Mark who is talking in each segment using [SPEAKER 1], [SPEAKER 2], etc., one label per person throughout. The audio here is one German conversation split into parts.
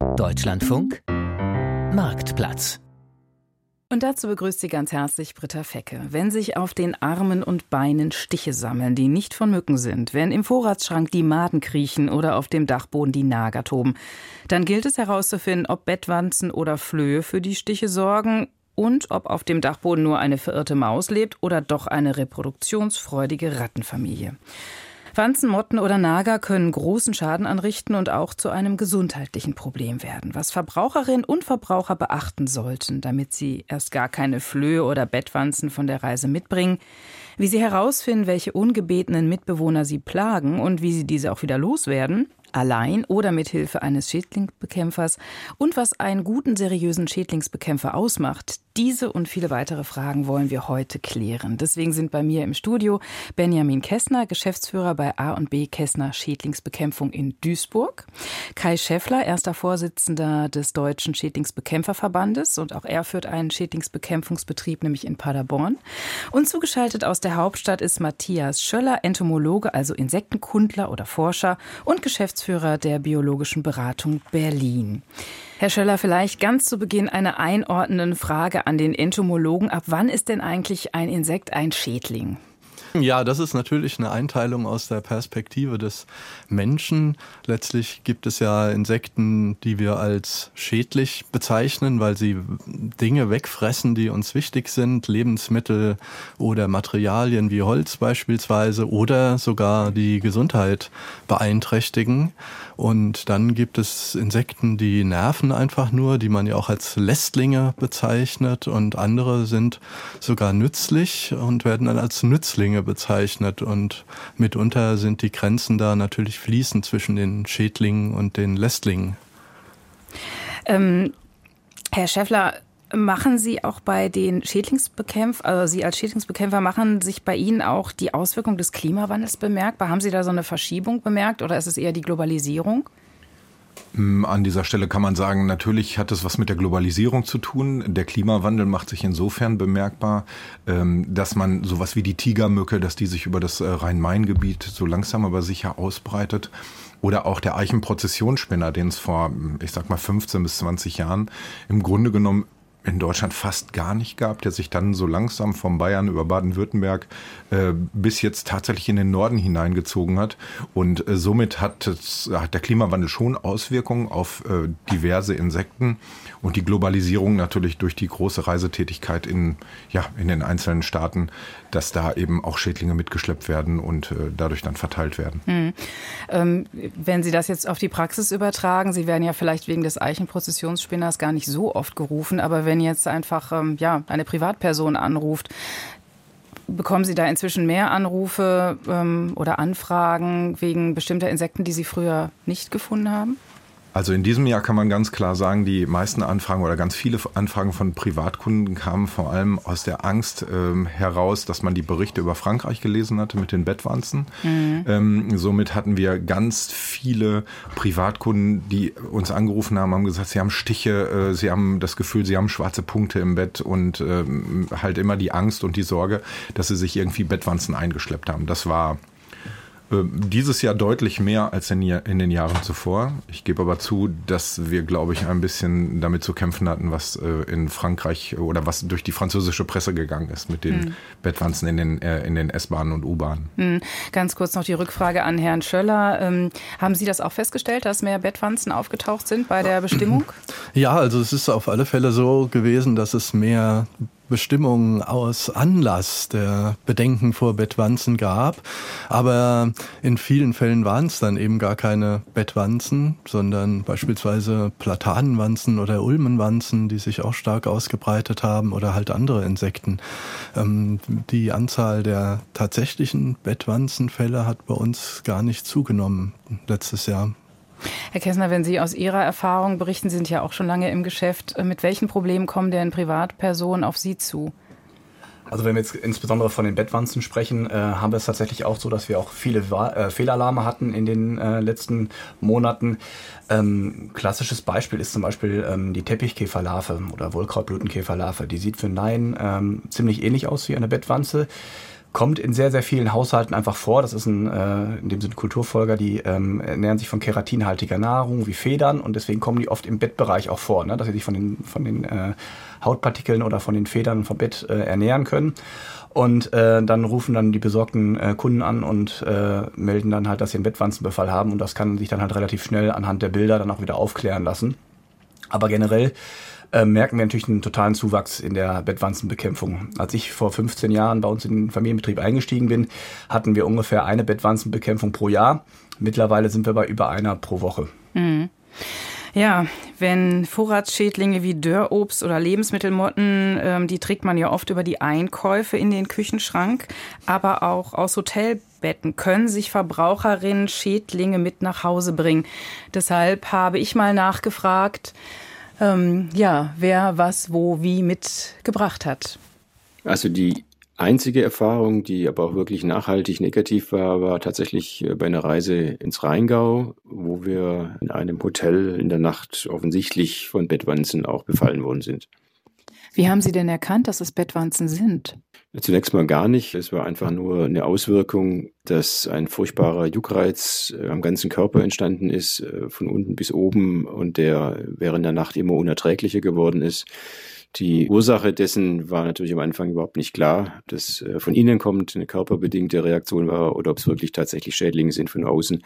[SPEAKER 1] Deutschlandfunk Marktplatz
[SPEAKER 2] und dazu begrüßt sie ganz herzlich Britta Fecke. Wenn sich auf den Armen und Beinen Stiche sammeln, die nicht von Mücken sind, wenn im Vorratsschrank die Maden kriechen oder auf dem Dachboden die Nager toben, dann gilt es herauszufinden, ob Bettwanzen oder Flöhe für die Stiche sorgen und ob auf dem Dachboden nur eine verirrte Maus lebt oder doch eine reproduktionsfreudige Rattenfamilie. Wanzen, Motten oder Nager können großen Schaden anrichten und auch zu einem gesundheitlichen Problem werden. Was Verbraucherinnen und Verbraucher beachten sollten, damit sie erst gar keine Flöhe oder Bettwanzen von der Reise mitbringen, wie sie herausfinden, welche ungebetenen Mitbewohner sie plagen und wie sie diese auch wieder loswerden, allein oder mit Hilfe eines Schädlingsbekämpfers und was einen guten, seriösen Schädlingsbekämpfer ausmacht. Diese und viele weitere Fragen wollen wir heute klären. Deswegen sind bei mir im Studio Benjamin Kessner, Geschäftsführer bei A&B Kessner Schädlingsbekämpfung in Duisburg, Kai Schäffler, erster Vorsitzender des Deutschen Schädlingsbekämpferverbandes und auch er führt einen Schädlingsbekämpfungsbetrieb, nämlich in Paderborn. Und zugeschaltet aus der Hauptstadt ist Matthias Schöller, Entomologe, also Insektenkundler oder Forscher und Geschäftsführer der Biologischen Beratung Berlin. Herr Schöller, vielleicht ganz zu Beginn eine einordnende Frage an den Entomologen. Ab wann ist denn eigentlich ein Insekt ein Schädling?
[SPEAKER 3] Ja, das ist natürlich eine Einteilung aus der Perspektive des Menschen. Letztlich gibt es ja Insekten, die wir als schädlich bezeichnen, weil sie Dinge wegfressen, die uns wichtig sind, Lebensmittel oder Materialien wie Holz beispielsweise oder sogar die Gesundheit beeinträchtigen. Und dann gibt es Insekten, die nerven einfach nur, die man ja auch als Lästlinge bezeichnet und andere sind sogar nützlich und werden dann als Nützlinge Schädlinge bezeichnet und mitunter sind die Grenzen da natürlich fließend zwischen den Schädlingen und den Lästlingen.
[SPEAKER 2] Ähm, Herr Schäffler, Machen Sie auch bei den Schädlingsbekämpfern, also Sie als Schädlingsbekämpfer, machen sich bei Ihnen auch die Auswirkungen des Klimawandels bemerkbar? Haben Sie da so eine Verschiebung bemerkt oder ist es eher die Globalisierung?
[SPEAKER 4] Mm, an dieser Stelle kann man sagen, natürlich hat es was mit der Globalisierung zu tun. Der Klimawandel macht sich insofern bemerkbar, ähm, dass man sowas wie die Tigermücke, dass die sich über das äh, Rhein-Main-Gebiet so langsam aber sicher ausbreitet. Oder auch der Eichenprozessionsspinner, den es vor, ich sag mal, 15 bis 20 Jahren im Grunde genommen in Deutschland fast gar nicht gab, der sich dann so langsam vom Bayern über Baden-Württemberg äh, bis jetzt tatsächlich in den Norden hineingezogen hat. Und äh, somit hat, hat der Klimawandel schon Auswirkungen auf äh, diverse Insekten und die Globalisierung natürlich durch die große Reisetätigkeit in, ja, in den einzelnen Staaten, dass da eben auch Schädlinge mitgeschleppt werden und äh, dadurch dann verteilt werden.
[SPEAKER 2] Hm. Ähm, wenn Sie das jetzt auf die Praxis übertragen, Sie werden ja vielleicht wegen des Eichenprozessionsspinners gar nicht so oft gerufen, aber wenn jetzt einfach ähm, ja, eine Privatperson anruft, bekommen Sie da inzwischen mehr Anrufe ähm, oder Anfragen wegen bestimmter Insekten, die Sie früher nicht gefunden haben?
[SPEAKER 4] Also in diesem Jahr kann man ganz klar sagen, die meisten Anfragen oder ganz viele Anfragen von Privatkunden kamen vor allem aus der Angst ähm, heraus, dass man die Berichte über Frankreich gelesen hatte mit den Bettwanzen. Mhm. Ähm, somit hatten wir ganz viele Privatkunden, die uns angerufen haben, haben gesagt, sie haben Stiche, äh, sie haben das Gefühl, sie haben schwarze Punkte im Bett und ähm, halt immer die Angst und die Sorge, dass sie sich irgendwie Bettwanzen eingeschleppt haben. Das war dieses Jahr deutlich mehr als in, in, den Jahren zuvor. Ich gebe aber zu, dass wir, glaube ich, ein bisschen damit zu kämpfen hatten, was äh, in Frankreich oder was durch die französische Presse gegangen ist mit den hm. Bettwanzen in den, äh, in den S-Bahnen und U-Bahnen.
[SPEAKER 2] Hm. Ganz kurz noch die Rückfrage an Herrn Schöller. Ähm, haben Sie das auch festgestellt, dass mehr Bettwanzen aufgetaucht sind bei der Bestimmung?
[SPEAKER 3] Ja, also es ist auf alle Fälle so gewesen, dass es mehr Bestimmungen aus Anlass der Bedenken vor Bettwanzen gab. Aber in vielen Fällen waren es dann eben gar keine Bettwanzen, sondern beispielsweise Platanenwanzen oder Ulmenwanzen, die sich auch stark ausgebreitet haben oder halt andere Insekten. Ähm, die Anzahl der tatsächlichen Bettwanzenfälle hat bei uns gar nicht zugenommen letztes Jahr.
[SPEAKER 2] Herr Kessner, wenn Sie aus Ihrer Erfahrung berichten, Sie sind ja auch schon lange im Geschäft, äh, mit welchen Problemen kommen denn Privatpersonen auf Sie zu?
[SPEAKER 5] Also wenn wir jetzt insbesondere von den Bettwanzen sprechen, äh, haben wir es tatsächlich auch so, dass wir auch viele äh, Fehlalarme hatten in den äh, letzten Monaten. Ähm, klassisches Beispiel ist zum Beispiel ähm, die Teppichkäferlarve oder Wollkrautblütenkäferlarve. Die sieht für Nein ähm, ziemlich ähnlich aus wie eine Bettwanze kommt in sehr, sehr vielen Haushalten einfach vor. Das ist ein, äh, in dem Sinne Kulturfolger, die ähm, ernähren sich von keratinhaltiger Nahrung wie Federn und deswegen kommen die oft im Bettbereich auch vor, ne? dass sie sich von den, von den äh, Hautpartikeln oder von den Federn vom Bett äh, ernähren können. Und äh, dann rufen dann die besorgten äh, Kunden an und äh, melden dann halt, dass sie einen Bettwanzenbefall haben und das kann sich dann halt relativ schnell anhand der Bilder dann auch wieder aufklären lassen. Aber generell äh, merken wir natürlich einen totalen Zuwachs in der Bettwanzenbekämpfung. Als ich vor 15 Jahren bei uns in den Familienbetrieb eingestiegen bin, hatten wir ungefähr eine Bettwanzenbekämpfung pro Jahr. Mittlerweile sind wir bei über einer pro Woche.
[SPEAKER 2] Mhm. Ja, wenn Vorratsschädlinge wie Dörrobst oder Lebensmittelmotten, ähm, die trägt man ja oft über die Einkäufe in den Küchenschrank, aber auch aus Hotelbetten können sich Verbraucherinnen Schädlinge mit nach Hause bringen. Deshalb habe ich mal nachgefragt, ähm, ja, wer was wo wie mitgebracht hat.
[SPEAKER 6] Also die einzige Erfahrung, die aber auch wirklich nachhaltig negativ war, war tatsächlich äh, bei einer Reise ins Rheingau, wo wir in einem Hotel in der Nacht offensichtlich von Bettwanzen auch befallen worden sind.
[SPEAKER 2] Wie haben Sie denn erkannt, dass es Bettwanzen sind?
[SPEAKER 6] Zunächst mal gar nicht. Es war einfach nur eine Auswirkung, dass ein furchtbarer Juckreiz äh, am ganzen Körper entstanden ist, äh, von unten bis oben und der während der Nacht immer unerträglicher geworden ist. Die Ursache dessen war natürlich am Anfang überhaupt nicht klar, ob das äh, von innen kommt, eine körperbedingte Reaktion war oder ob es wirklich tatsächlich Schädlinge sind von außen.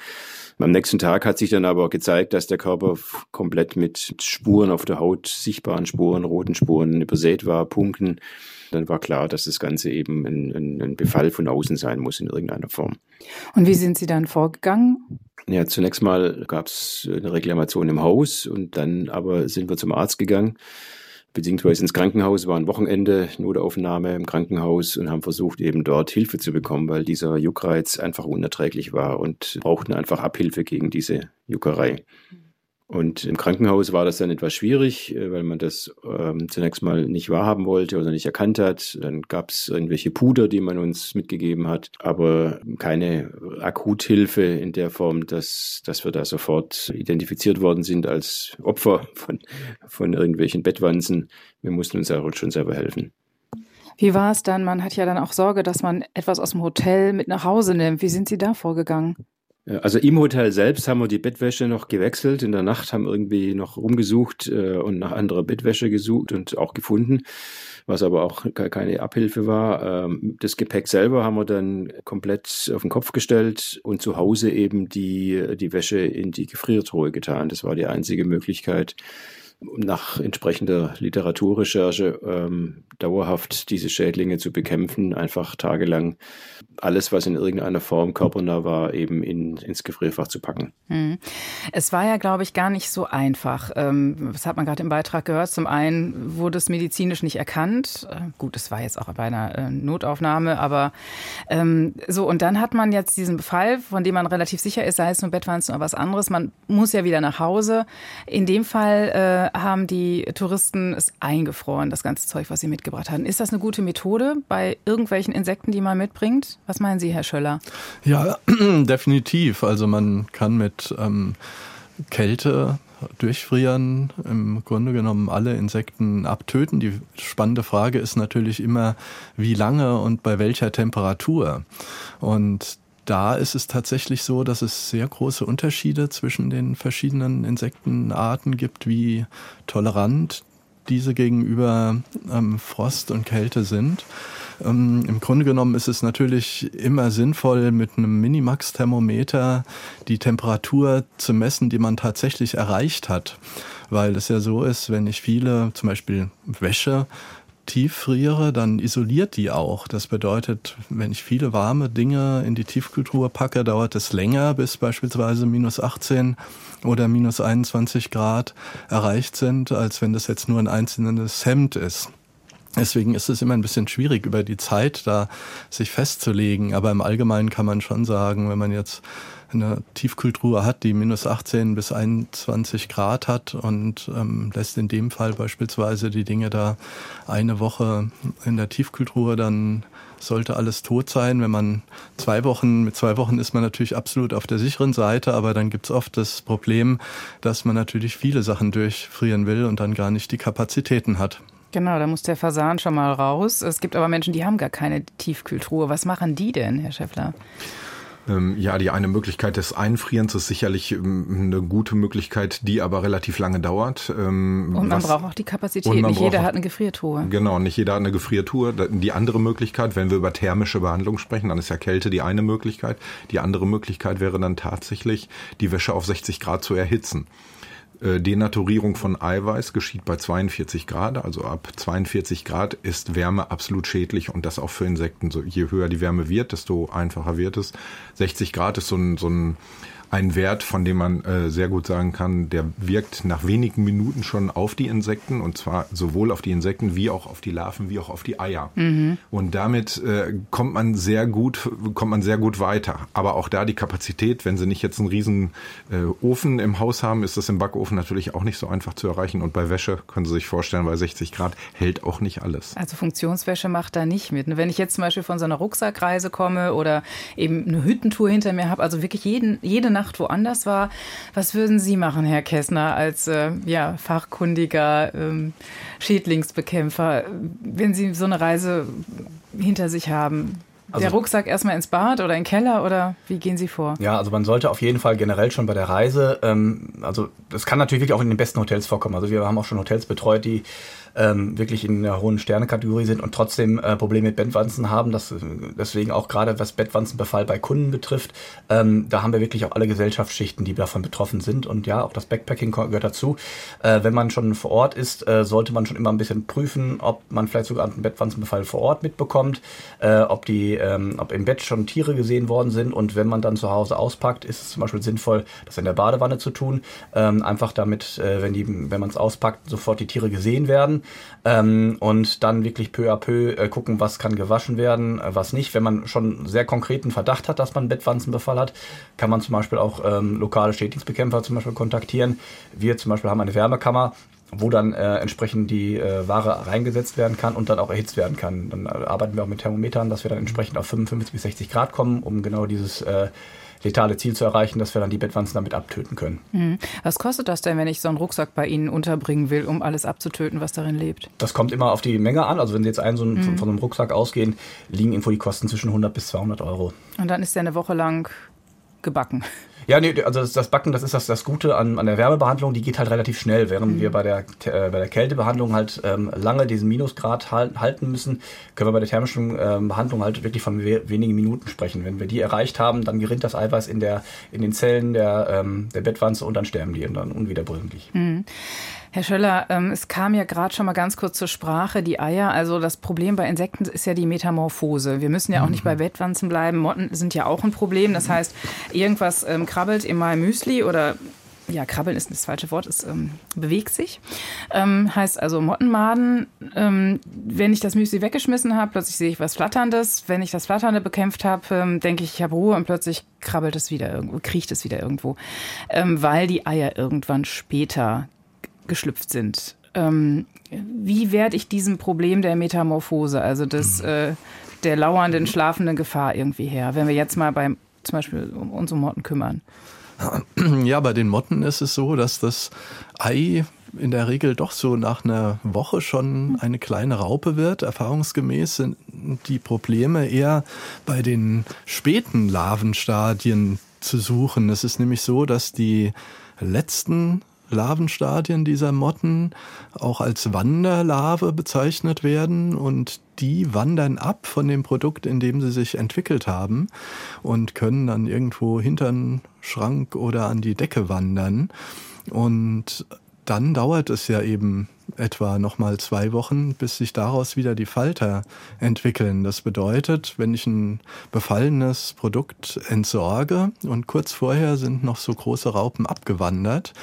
[SPEAKER 6] Am nächsten Tag hat sich dann aber gezeigt, dass der Körper komplett mit Spuren auf der Haut, sichtbaren Spuren, roten Spuren übersät war, Punkten. Dann war klar, dass das Ganze eben ein, ein, ein Befall von außen sein muss in irgendeiner Form.
[SPEAKER 2] Und wie sind Sie dann vorgegangen?
[SPEAKER 6] Ja, zunächst mal gab es eine Reklamation im Haus und dann aber sind wir zum Arzt gegangen beziehungsweise ins Krankenhaus, war ein Wochenende, Notaufnahme im Krankenhaus und haben versucht, eben dort Hilfe zu bekommen, weil dieser Juckreiz einfach unerträglich war und brauchten einfach Abhilfe gegen diese Juckerei. Und im Krankenhaus war das dann etwas schwierig, äh, weil man das ähm, zunächst mal nicht wahrhaben wollte oder nicht erkannt hat. Dann gab es irgendwelche Puder, die man uns mitgegeben hat, aber keine Akuthilfe in der Form, dass, dass wir da sofort identifiziert worden sind als Opfer von, von irgendwelchen Bettwanzen. Wir mussten uns ja schon selber helfen.
[SPEAKER 2] Wie war es dann? Man hat ja dann auch Sorge, dass man etwas aus dem Hotel mit nach Hause nimmt. Wie sind Sie da vorgegangen?
[SPEAKER 6] Also im Hotel selbst haben wir die Bettwäsche noch gewechselt. In der Nacht haben irgendwie noch rumgesucht äh, und nach anderer Bettwäsche gesucht und auch gefunden, was aber auch keine Abhilfe war. Ähm, das Gepäck selber haben wir dann komplett auf den Kopf gestellt und zu Hause eben die, die Wäsche in die Gefriertruhe getan. Das war die einzige Möglichkeit, nach entsprechender Literaturrecherche ähm, dauerhaft diese Schädlinge zu bekämpfen, einfach tagelang alles, was in irgendeiner Form körpernah war, eben in, ins Gefrierfach zu packen.
[SPEAKER 2] Hm. Es war ja, glaube ich, gar nicht so einfach. Ähm, das hat man gerade im Beitrag gehört. Zum einen wurde es medizinisch nicht erkannt. Äh, gut, es war jetzt auch bei einer äh, Notaufnahme, aber ähm, so, und dann hat man jetzt diesen Befall, von dem man relativ sicher ist, sei es nur Bettwanzen oder was anderes. Man muss ja wieder nach Hause. In dem Fall äh, haben die Touristen es eingefroren, das ganze Zeug, was sie mitgebracht hatten. Ist das eine gute Methode bei irgendwelchen Insekten, die man mitbringt? Was meinen Sie, Herr Schöller?
[SPEAKER 3] Ja, definitiv. Also man kann mit ähm, Kälte durchfrieren, im Grunde genommen alle Insekten abtöten. Die spannende Frage ist natürlich immer, wie lange und bei welcher Temperatur. Und da ist es tatsächlich so, dass es sehr große Unterschiede zwischen den verschiedenen Insektenarten gibt, wie tolerant diese gegenüber ähm, Frost und Kälte sind. Ähm, Im Grunde genommen ist es natürlich immer sinnvoll, mit einem Minimax-Thermometer die Temperatur zu messen, die man tatsächlich erreicht hat. Weil es ja so ist, wenn ich viele, zum Beispiel Wäsche, tieffriere, dann isoliert die auch. Das bedeutet, wenn ich viele warme Dinge in die Tiefkultur packe, dauert es länger, bis beispielsweise minus 18 oder minus 21 Grad erreicht sind, als wenn das jetzt nur ein einzelnes Hemd ist. Deswegen ist es immer ein bisschen schwierig, über die Zeit da sich festzulegen. Aber im Allgemeinen kann man schon sagen, wenn man jetzt eine Tiefkultur hat, die minus 18 bis 21 Grad hat und ähm, lässt in dem Fall beispielsweise die Dinge da eine Woche in der Tiefkultur, dann sollte alles tot sein. Wenn man zwei Wochen, mit zwei Wochen ist man natürlich absolut auf der sicheren Seite, aber dann gibt's oft das Problem, dass man natürlich viele Sachen durchfrieren will und dann gar nicht die Kapazitäten hat.
[SPEAKER 2] Genau, da muss der Fasan schon mal raus. Es gibt aber Menschen, die haben gar keine Tiefkühltruhe. Was machen die denn, Herr Schäffler?
[SPEAKER 4] Ähm, ja, die eine Möglichkeit des Einfrierens ist sicherlich ähm, eine gute Möglichkeit, die aber relativ lange dauert.
[SPEAKER 2] Ähm, und man was, braucht auch die Kapazität. Nicht jeder hat eine Gefriertruhe.
[SPEAKER 4] Genau, nicht jeder hat eine Gefriertruhe. Die andere Möglichkeit, wenn wir über thermische Behandlung sprechen, dann ist ja Kälte die eine Möglichkeit. Die andere Möglichkeit wäre dann tatsächlich, die Wäsche auf 60 Grad zu erhitzen. Äh, Denaturierung von Eiweiß geschieht bei 42 Grad, also ab 42 Grad ist Wärme absolut schädlich und das auch für Insekten. So, je höher die Wärme wird, desto einfacher wird es. 60 Grad ist so ein, so ein ein Wert, von dem man äh, sehr gut sagen kann, der wirkt nach wenigen Minuten schon auf die Insekten und zwar sowohl auf die Insekten wie auch auf die Larven wie auch auf die Eier. Mhm. Und damit äh, kommt man sehr gut, kommt man sehr gut weiter. Aber auch da die Kapazität, wenn Sie nicht jetzt einen riesen äh, Ofen im Haus haben, ist das im Backofen natürlich auch nicht so einfach zu erreichen. Und bei Wäsche können Sie sich vorstellen, bei 60 Grad hält auch nicht alles.
[SPEAKER 2] Also Funktionswäsche macht da nicht mit. Wenn ich jetzt zum Beispiel von so einer Rucksackreise komme oder eben eine Hüttentour hinter mir habe, also wirklich jeden, jede Nacht Nacht woanders war. Was würden Sie machen, Herr Kessner, als äh, ja, fachkundiger ähm, Schädlingsbekämpfer, wenn Sie so eine Reise hinter sich haben? Also, der Rucksack erstmal ins Bad oder in den Keller oder wie gehen Sie vor?
[SPEAKER 5] Ja, also man sollte auf jeden Fall generell schon bei der Reise, ähm, also das kann natürlich wirklich auch in den besten Hotels vorkommen. Also wir haben auch schon Hotels betreut, die ähm, wirklich in einer hohen Sternekategorie sind und trotzdem äh, Probleme mit Bettwanzen haben. Das, deswegen auch gerade was Bettwanzenbefall bei Kunden betrifft, ähm, da haben wir wirklich auch alle Gesellschaftsschichten, die davon betroffen sind. Und ja, auch das Backpacking gehört dazu. Äh, wenn man schon vor Ort ist, äh, sollte man schon immer ein bisschen prüfen, ob man vielleicht sogar einen Bettwanzenbefall vor Ort mitbekommt, äh, ob die, ähm, ob im Bett schon Tiere gesehen worden sind. Und wenn man dann zu Hause auspackt, ist es zum Beispiel sinnvoll, das in der Badewanne zu tun. Ähm, einfach damit, äh, wenn wenn man es auspackt, sofort die Tiere gesehen werden ähm, und dann wirklich peu à peu äh, gucken, was kann gewaschen werden, äh, was nicht. Wenn man schon sehr konkreten Verdacht hat, dass man Bettwanzenbefall hat, kann man zum Beispiel auch ähm, lokale Schädlingsbekämpfer zum Beispiel kontaktieren. Wir zum Beispiel haben eine Wärmekammer, wo dann äh, entsprechend die äh, Ware reingesetzt werden kann und dann auch erhitzt werden kann. Dann äh, arbeiten wir auch mit Thermometern, dass wir dann entsprechend auf 55 bis 60 Grad kommen, um genau dieses äh, letale Ziel zu erreichen, dass wir dann die Bettwanzen damit abtöten können.
[SPEAKER 2] Mhm. Was kostet das denn, wenn ich so einen Rucksack bei Ihnen unterbringen will, um alles abzutöten, was darin lebt?
[SPEAKER 5] Das kommt immer auf die Menge an. Also wenn Sie jetzt einen so einen, mhm. von, von einem Rucksack ausgehen, liegen irgendwo die Kosten zwischen 100 bis 200 Euro.
[SPEAKER 2] Und dann ist der eine Woche lang gebacken.
[SPEAKER 5] Ja, nee, also das, das, Backen, das ist das, das Gute an, an der Wärmebehandlung, die geht halt relativ schnell, während mhm. wir bei der, äh, bei der Kältebehandlung halt ähm, lange diesen Minusgrad halt, halten müssen, können wir bei der thermischen ähm, Behandlung halt wirklich von we wenigen Minuten sprechen. Wenn wir die erreicht haben, dann gerinnt das Eiweiß in, der, in den Zellen der, ähm, der Bettwanze und dann sterben die und dann unwiederbringlich.
[SPEAKER 2] Mhm. Herr Schöller, ähm, es kam ja gerade schon mal ganz kurz zur Sprache, die Eier. Also das Problem bei Insekten ist ja die Metamorphose. Wir müssen ja auch nicht bei Bettwanzen bleiben. Motten sind ja auch ein Problem. Das heißt, irgendwas ähm, krabbelt in meinem Müsli oder ja, krabbeln ist das falsche Wort, es ähm, bewegt sich. Ähm, heißt also Mottenmaden. Ähm, wenn ich das Müsli weggeschmissen habe, plötzlich sehe ich was Flatterndes. Wenn ich das Flatternde bekämpft habe, ähm, denke ich, ich habe Ruhe und plötzlich krabbelt es wieder irgendwo, kriecht es wieder irgendwo. Weil die Eier irgendwann später geschlüpft sind. Ähm, wie werde ich diesem Problem der Metamorphose, also des, mhm. äh, der lauernden, schlafenden Gefahr irgendwie her, wenn wir jetzt mal beim zum Beispiel um unsere Motten kümmern?
[SPEAKER 3] Ja, bei den Motten ist es so, dass das Ei in der Regel doch so nach einer Woche schon eine kleine Raupe wird. Erfahrungsgemäß sind die Probleme eher bei den späten Larvenstadien zu suchen. Es ist nämlich so, dass die letzten Larvenstadien dieser Motten auch als Wanderlarve bezeichnet werden und die wandern ab von dem Produkt, in dem sie sich entwickelt haben und können dann irgendwo hinter einen Schrank oder an die Decke wandern. Und dann dauert es ja eben etwa nochmal zwei Wochen, bis sich daraus wieder die Falter entwickeln. Das bedeutet, wenn ich ein befallenes Produkt entsorge und kurz vorher sind noch so große Raupen abgewandert,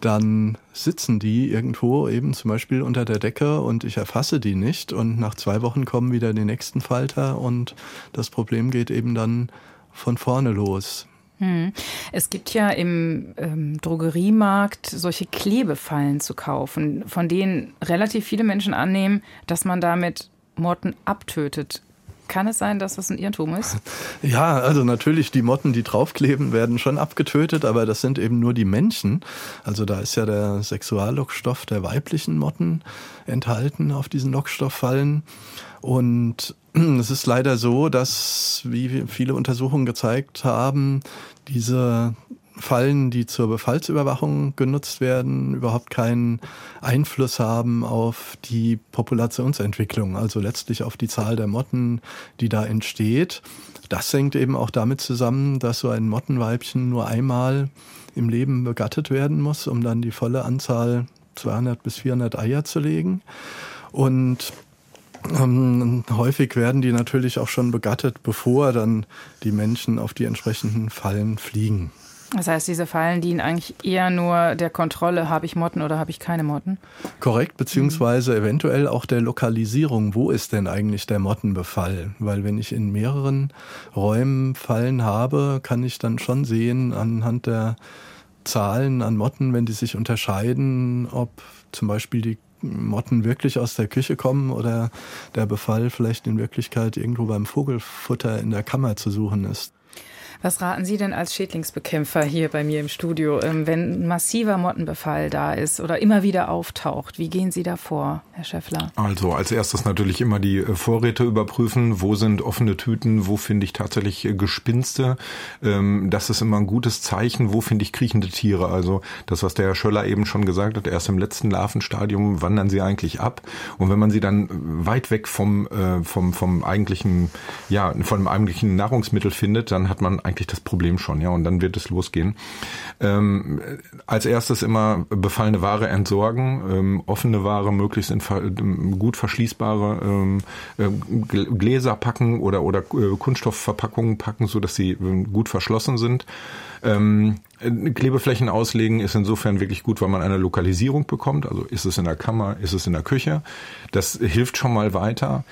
[SPEAKER 3] dann sitzen die irgendwo eben zum Beispiel unter der Decke und ich erfasse die nicht und nach zwei Wochen kommen wieder die nächsten Falter und das Problem geht eben dann von vorne los.
[SPEAKER 2] Hm. Es gibt ja im ähm, Drogeriemarkt solche Klebefallen zu kaufen, von denen relativ viele Menschen annehmen, dass man damit Motten abtötet. Kann es sein, dass das ein Irrtum ist?
[SPEAKER 3] Ja, also natürlich, die Motten, die draufkleben, werden schon abgetötet, aber das sind eben nur die Männchen. Also da ist ja der Sexuallockstoff der weiblichen Motten enthalten auf diesen Lockstofffallen. Und es ist leider so, dass, wie viele Untersuchungen gezeigt haben, diese Fallen, die zur Befallsüberwachung genutzt werden, überhaupt keinen Einfluss haben auf die Populationsentwicklung, also letztlich auf die Zahl der Motten, die da entsteht. Das hängt eben auch damit zusammen, dass so ein Mottenweibchen nur einmal im Leben begattet werden muss, um dann die volle Anzahl 200 bis 400 Eier zu legen. Und ähm, häufig werden die natürlich auch schon begattet, bevor dann die Menschen auf die entsprechenden Fallen fliegen.
[SPEAKER 2] Das heißt, diese Fallen dienen eigentlich eher nur der Kontrolle, habe ich Motten oder habe ich keine Motten?
[SPEAKER 3] Korrekt, beziehungsweise mhm. eventuell auch der Lokalisierung. Wo ist denn eigentlich der Mottenbefall? Weil wenn ich in mehreren Räumen Fallen habe, kann ich dann schon sehen anhand der Zahlen an Motten, wenn die sich unterscheiden, ob zum Beispiel die Motten wirklich aus der Küche kommen oder der Befall vielleicht in Wirklichkeit irgendwo beim Vogelfutter in der Kammer zu suchen ist.
[SPEAKER 2] Was raten Sie denn als Schädlingsbekämpfer hier bei mir im Studio, ähm, wenn massiver Mottenbefall da ist oder immer wieder auftaucht? Wie gehen Sie da vor, Herr Schäffler?
[SPEAKER 4] Also als erstes natürlich immer die äh, Vorräte überprüfen. Wo sind offene Tüten? Wo finde ich tatsächlich äh, Gespinste? Ähm, das ist immer ein gutes Zeichen. Wo finde ich kriechende Tiere? Also das, was der Herr Schöller eben schon gesagt hat, erst im letzten Larvenstadium wandern sie eigentlich ab. Und wenn man sie dann weit weg vom, äh, vom, vom eigentlichen, ja, vom eigentlichen Nahrungsmittel findet, dann hat man eigentlich das Problem schon, ja, und dann wird es losgehen. Ähm, als erstes immer befallene Ware entsorgen, ähm, offene Ware möglichst in ähm, gut verschließbare ähm, äh, Gläser packen oder oder äh, Kunststoffverpackungen packen, so dass sie äh, gut verschlossen sind. Ähm, Klebeflächen auslegen ist insofern wirklich gut, weil man eine Lokalisierung bekommt. Also ist es in der Kammer, ist es in der Küche. Das hilft schon mal weiter.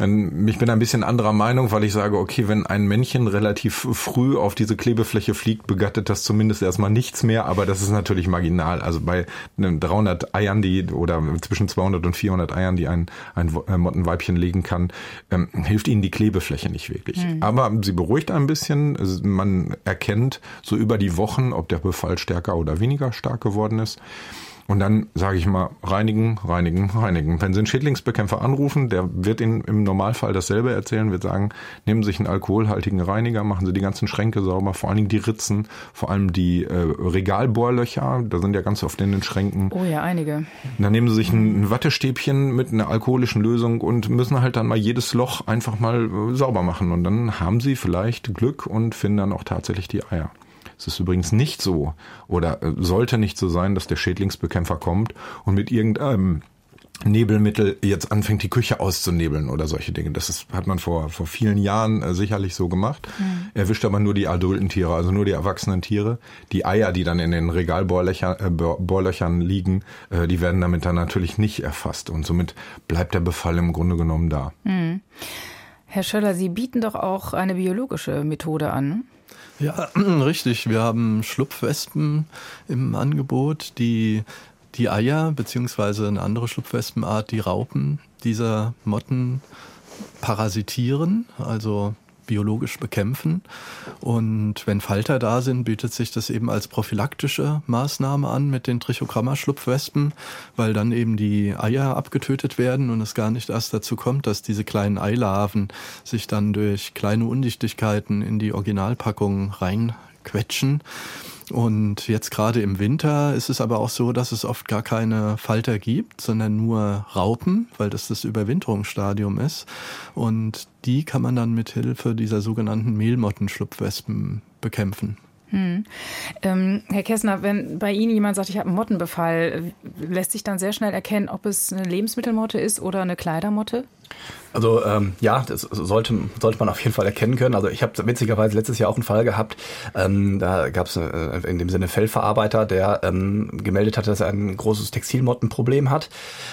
[SPEAKER 4] Ich bin ein bisschen anderer Meinung, weil ich sage, okay, wenn ein Männchen relativ früh auf diese Klebefläche fliegt, begattet das zumindest erstmal nichts mehr, aber das ist natürlich marginal. Also bei 300 Eiern, die oder zwischen 200 und 400 Eiern, die ein, ein äh, Mottenweibchen legen kann, ähm, hilft ihnen die Klebefläche nicht wirklich. Mhm. Aber sie beruhigt ein bisschen. Man erkennt so über die Wochen, ob der Befall stärker oder weniger stark geworden ist. Und dann sage ich mal, reinigen, reinigen, reinigen. Wenn Sie einen Schädlingsbekämpfer anrufen, der wird Ihnen im Normalfall dasselbe erzählen, wird sagen, nehmen Sie sich einen alkoholhaltigen Reiniger, machen Sie die ganzen Schränke sauber, vor allen Dingen die Ritzen, vor allem die äh, Regalbohrlöcher, da sind ja ganz oft in den Schränken.
[SPEAKER 2] Oh ja, einige.
[SPEAKER 4] Dann nehmen Sie sich ein, ein Wattestäbchen mit einer alkoholischen Lösung und müssen halt dann mal jedes Loch einfach mal äh, sauber machen. Und dann haben Sie vielleicht Glück und finden dann auch tatsächlich die Eier. Es ist übrigens nicht so oder äh, sollte nicht so sein, dass der Schädlingsbekämpfer kommt und mit irgendeinem Nebelmittel jetzt anfängt, die Küche auszunebeln oder solche Dinge. Das ist, hat man vor, vor vielen Jahren äh, sicherlich so gemacht. Mhm. Erwischt aber nur die adulten Tiere, also nur die erwachsenen Tiere. Die Eier, die dann in den Regalbohrlöchern äh, Bohrlöchern liegen, äh, die werden damit dann natürlich nicht erfasst. Und somit bleibt der Befall im Grunde genommen da. Mhm.
[SPEAKER 2] Herr Schöller, Sie bieten doch auch eine biologische Methode an.
[SPEAKER 3] Ja, richtig. Wir haben Schlupfwespen im Angebot, die die Eier beziehungsweise eine andere Schlupfwespenart, die Raupen dieser Motten parasitieren, also biologisch bekämpfen. Und wenn Falter da sind, bietet sich das eben als prophylaktische Maßnahme an mit den Trichogramma-Schlupfwespen, weil dann eben die Eier abgetötet werden und es gar nicht erst dazu kommt, dass diese kleinen Eilarven sich dann durch kleine Undichtigkeiten in die Originalpackung reinquetschen. Und jetzt gerade im Winter ist es aber auch so, dass es oft gar keine Falter gibt, sondern nur Raupen, weil das das Überwinterungsstadium ist. Und die kann man dann mit Hilfe dieser sogenannten Mehlmottenschlupfwespen bekämpfen. Hm.
[SPEAKER 2] Ähm, Herr Kessner, wenn bei Ihnen jemand sagt, ich habe einen Mottenbefall, lässt sich dann sehr schnell erkennen, ob es eine Lebensmittelmotte ist oder eine Kleidermotte?
[SPEAKER 5] Also ähm, ja, das sollte, sollte man auf jeden Fall erkennen können. Also ich habe witzigerweise letztes Jahr auch einen Fall gehabt, ähm, da gab es äh, in dem Sinne Fellverarbeiter, der ähm, gemeldet hat, dass er ein großes Textilmottenproblem hat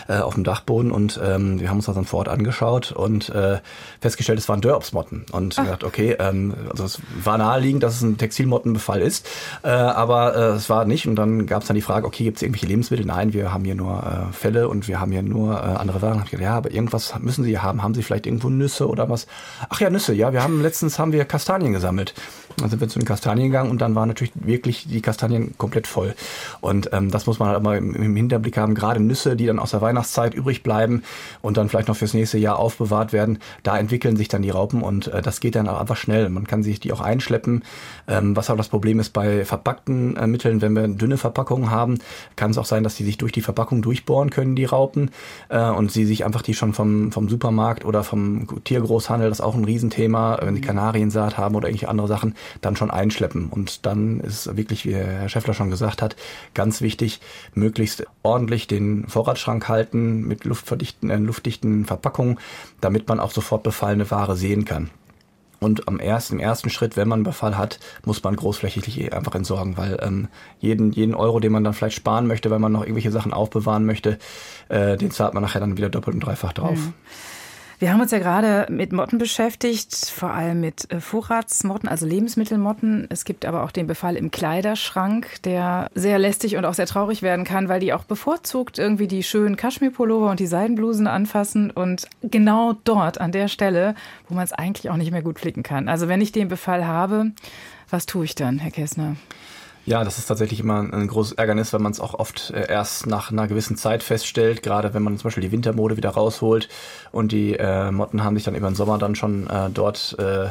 [SPEAKER 5] äh, auf dem Dachboden und ähm, wir haben uns das dann vor Ort angeschaut und äh, festgestellt, es waren Dörpsmotten und Ach. gedacht, okay, ähm, also es war naheliegend, dass es ein Textilmottenbefall ist, äh, aber äh, es war nicht und dann gab es dann die Frage, okay, gibt es irgendwelche Lebensmittel? Nein, wir haben hier nur äh, Fälle und wir haben hier nur äh, andere Waren. Ja, aber irgendwas müssen Sie sie haben. Haben sie vielleicht irgendwo Nüsse oder was? Ach ja, Nüsse, ja. Wir haben letztens haben wir Kastanien gesammelt. Dann sind wir zu den Kastanien gegangen und dann waren natürlich wirklich die Kastanien komplett voll. Und ähm, das muss man halt immer im, im Hinterblick haben. Gerade Nüsse, die dann aus der Weihnachtszeit übrig bleiben und dann vielleicht noch fürs nächste Jahr aufbewahrt werden, da entwickeln sich dann die Raupen und äh, das geht dann auch einfach schnell. Man kann sich die auch einschleppen. Ähm, was auch das Problem ist bei verpackten äh, Mitteln, wenn wir dünne Verpackungen haben, kann es auch sein, dass die sich durch die Verpackung durchbohren können, die Raupen, äh, und sie sich einfach die schon vom, vom Supermarkt oder vom Tiergroßhandel, das ist auch ein Riesenthema, wenn sie Kanariensaat haben oder irgendwelche andere Sachen, dann schon einschleppen. Und dann ist wirklich, wie Herr Schäffler schon gesagt hat, ganz wichtig, möglichst ordentlich den Vorratsschrank halten mit luftverdichten, äh, luftdichten Verpackungen, damit man auch sofort befallene Ware sehen kann. Und am ersten, im ersten Schritt, wenn man einen Befall hat, muss man großflächig einfach entsorgen, weil ähm, jeden, jeden Euro, den man dann vielleicht sparen möchte, weil man noch irgendwelche Sachen aufbewahren möchte, äh, den zahlt man nachher dann wieder doppelt und dreifach drauf. Mhm.
[SPEAKER 2] Wir haben uns ja gerade mit Motten beschäftigt, vor allem mit äh, Vorratsmotten, also Lebensmittelmotten. Es gibt aber auch den Befall im Kleiderschrank, der sehr lästig und auch sehr traurig werden kann, weil die auch bevorzugt irgendwie die schönen Kaschmirpullover und die Seidenblusen anfassen und genau dort an der Stelle, wo man es eigentlich auch nicht mehr gut flicken kann. Also wenn ich den Befall habe, was tue ich dann, Herr Kessner?
[SPEAKER 5] Ja, das ist tatsächlich immer ein großes Ärgernis, wenn man es auch oft äh, erst nach einer gewissen Zeit feststellt, gerade wenn man zum Beispiel die Wintermode wieder rausholt und die äh, Motten haben sich dann über den Sommer dann schon äh, dort äh,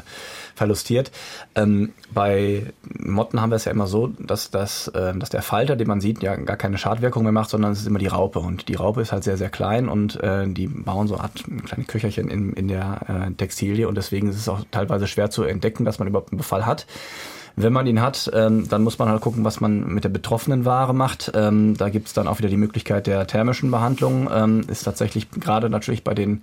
[SPEAKER 5] verlustiert. Ähm, bei Motten haben wir es ja immer so, dass, dass, äh, dass der Falter, den man sieht, ja gar keine Schadwirkung mehr macht, sondern es ist immer die Raupe. Und die Raupe ist halt sehr, sehr klein und äh, die bauen so Art kleine Köcherchen in, in der äh, Textilie und deswegen ist es auch teilweise schwer zu entdecken, dass man überhaupt einen Befall hat. Wenn man ihn hat, ähm, dann muss man halt gucken, was man mit der betroffenen Ware macht. Ähm, da gibt es dann auch wieder die Möglichkeit der thermischen Behandlung. Ähm, ist tatsächlich gerade natürlich bei den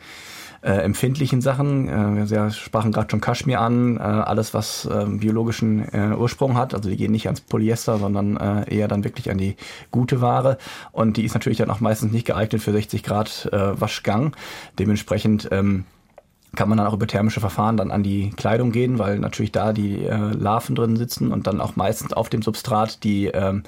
[SPEAKER 5] äh, empfindlichen Sachen. Äh, wir sprachen gerade schon Kaschmir an, äh, alles was äh, biologischen äh, Ursprung hat. Also die gehen nicht ans Polyester, sondern äh, eher dann wirklich an die gute Ware. Und die ist natürlich dann auch meistens nicht geeignet für 60 Grad äh, Waschgang. Dementsprechend ähm, kann man dann auch über thermische Verfahren dann an die Kleidung gehen, weil natürlich da die äh, Larven drin sitzen und dann auch meistens auf dem Substrat die ähm,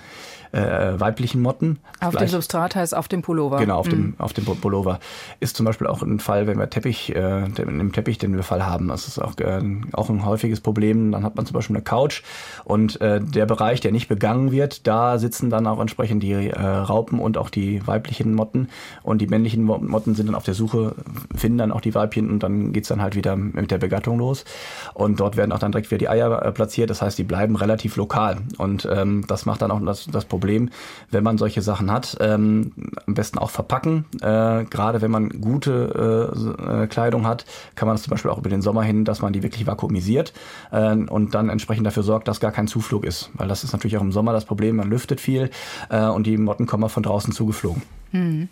[SPEAKER 5] äh, weiblichen Motten.
[SPEAKER 2] Auf Vielleicht, dem Substrat heißt auf dem Pullover.
[SPEAKER 5] Genau, auf, mhm. dem, auf dem Pullover. Ist zum Beispiel auch ein Fall, wenn wir Teppich, äh, im Teppich den wir Fall haben. Das ist auch, äh, auch ein häufiges Problem. Dann hat man zum Beispiel eine Couch und äh, der Bereich, der nicht begangen wird, da sitzen dann auch entsprechend die äh, Raupen und auch die weiblichen Motten. Und die männlichen Motten sind dann auf der Suche, finden dann auch die Weibchen und dann geht's dann halt wieder mit der Begattung los. Und dort werden auch dann direkt wieder die Eier äh, platziert. Das heißt, die bleiben relativ lokal. Und ähm, das macht dann auch das, das Problem, Problem, wenn man solche Sachen hat. Ähm, am besten auch verpacken. Äh, Gerade wenn man gute äh, äh, Kleidung hat, kann man das zum Beispiel auch über den Sommer hin, dass man die wirklich vakuumisiert äh, und dann entsprechend dafür sorgt, dass gar kein Zuflug ist. Weil das ist natürlich auch im Sommer das Problem, man lüftet viel äh, und die Motten kommen von draußen zugeflogen.
[SPEAKER 2] Hm.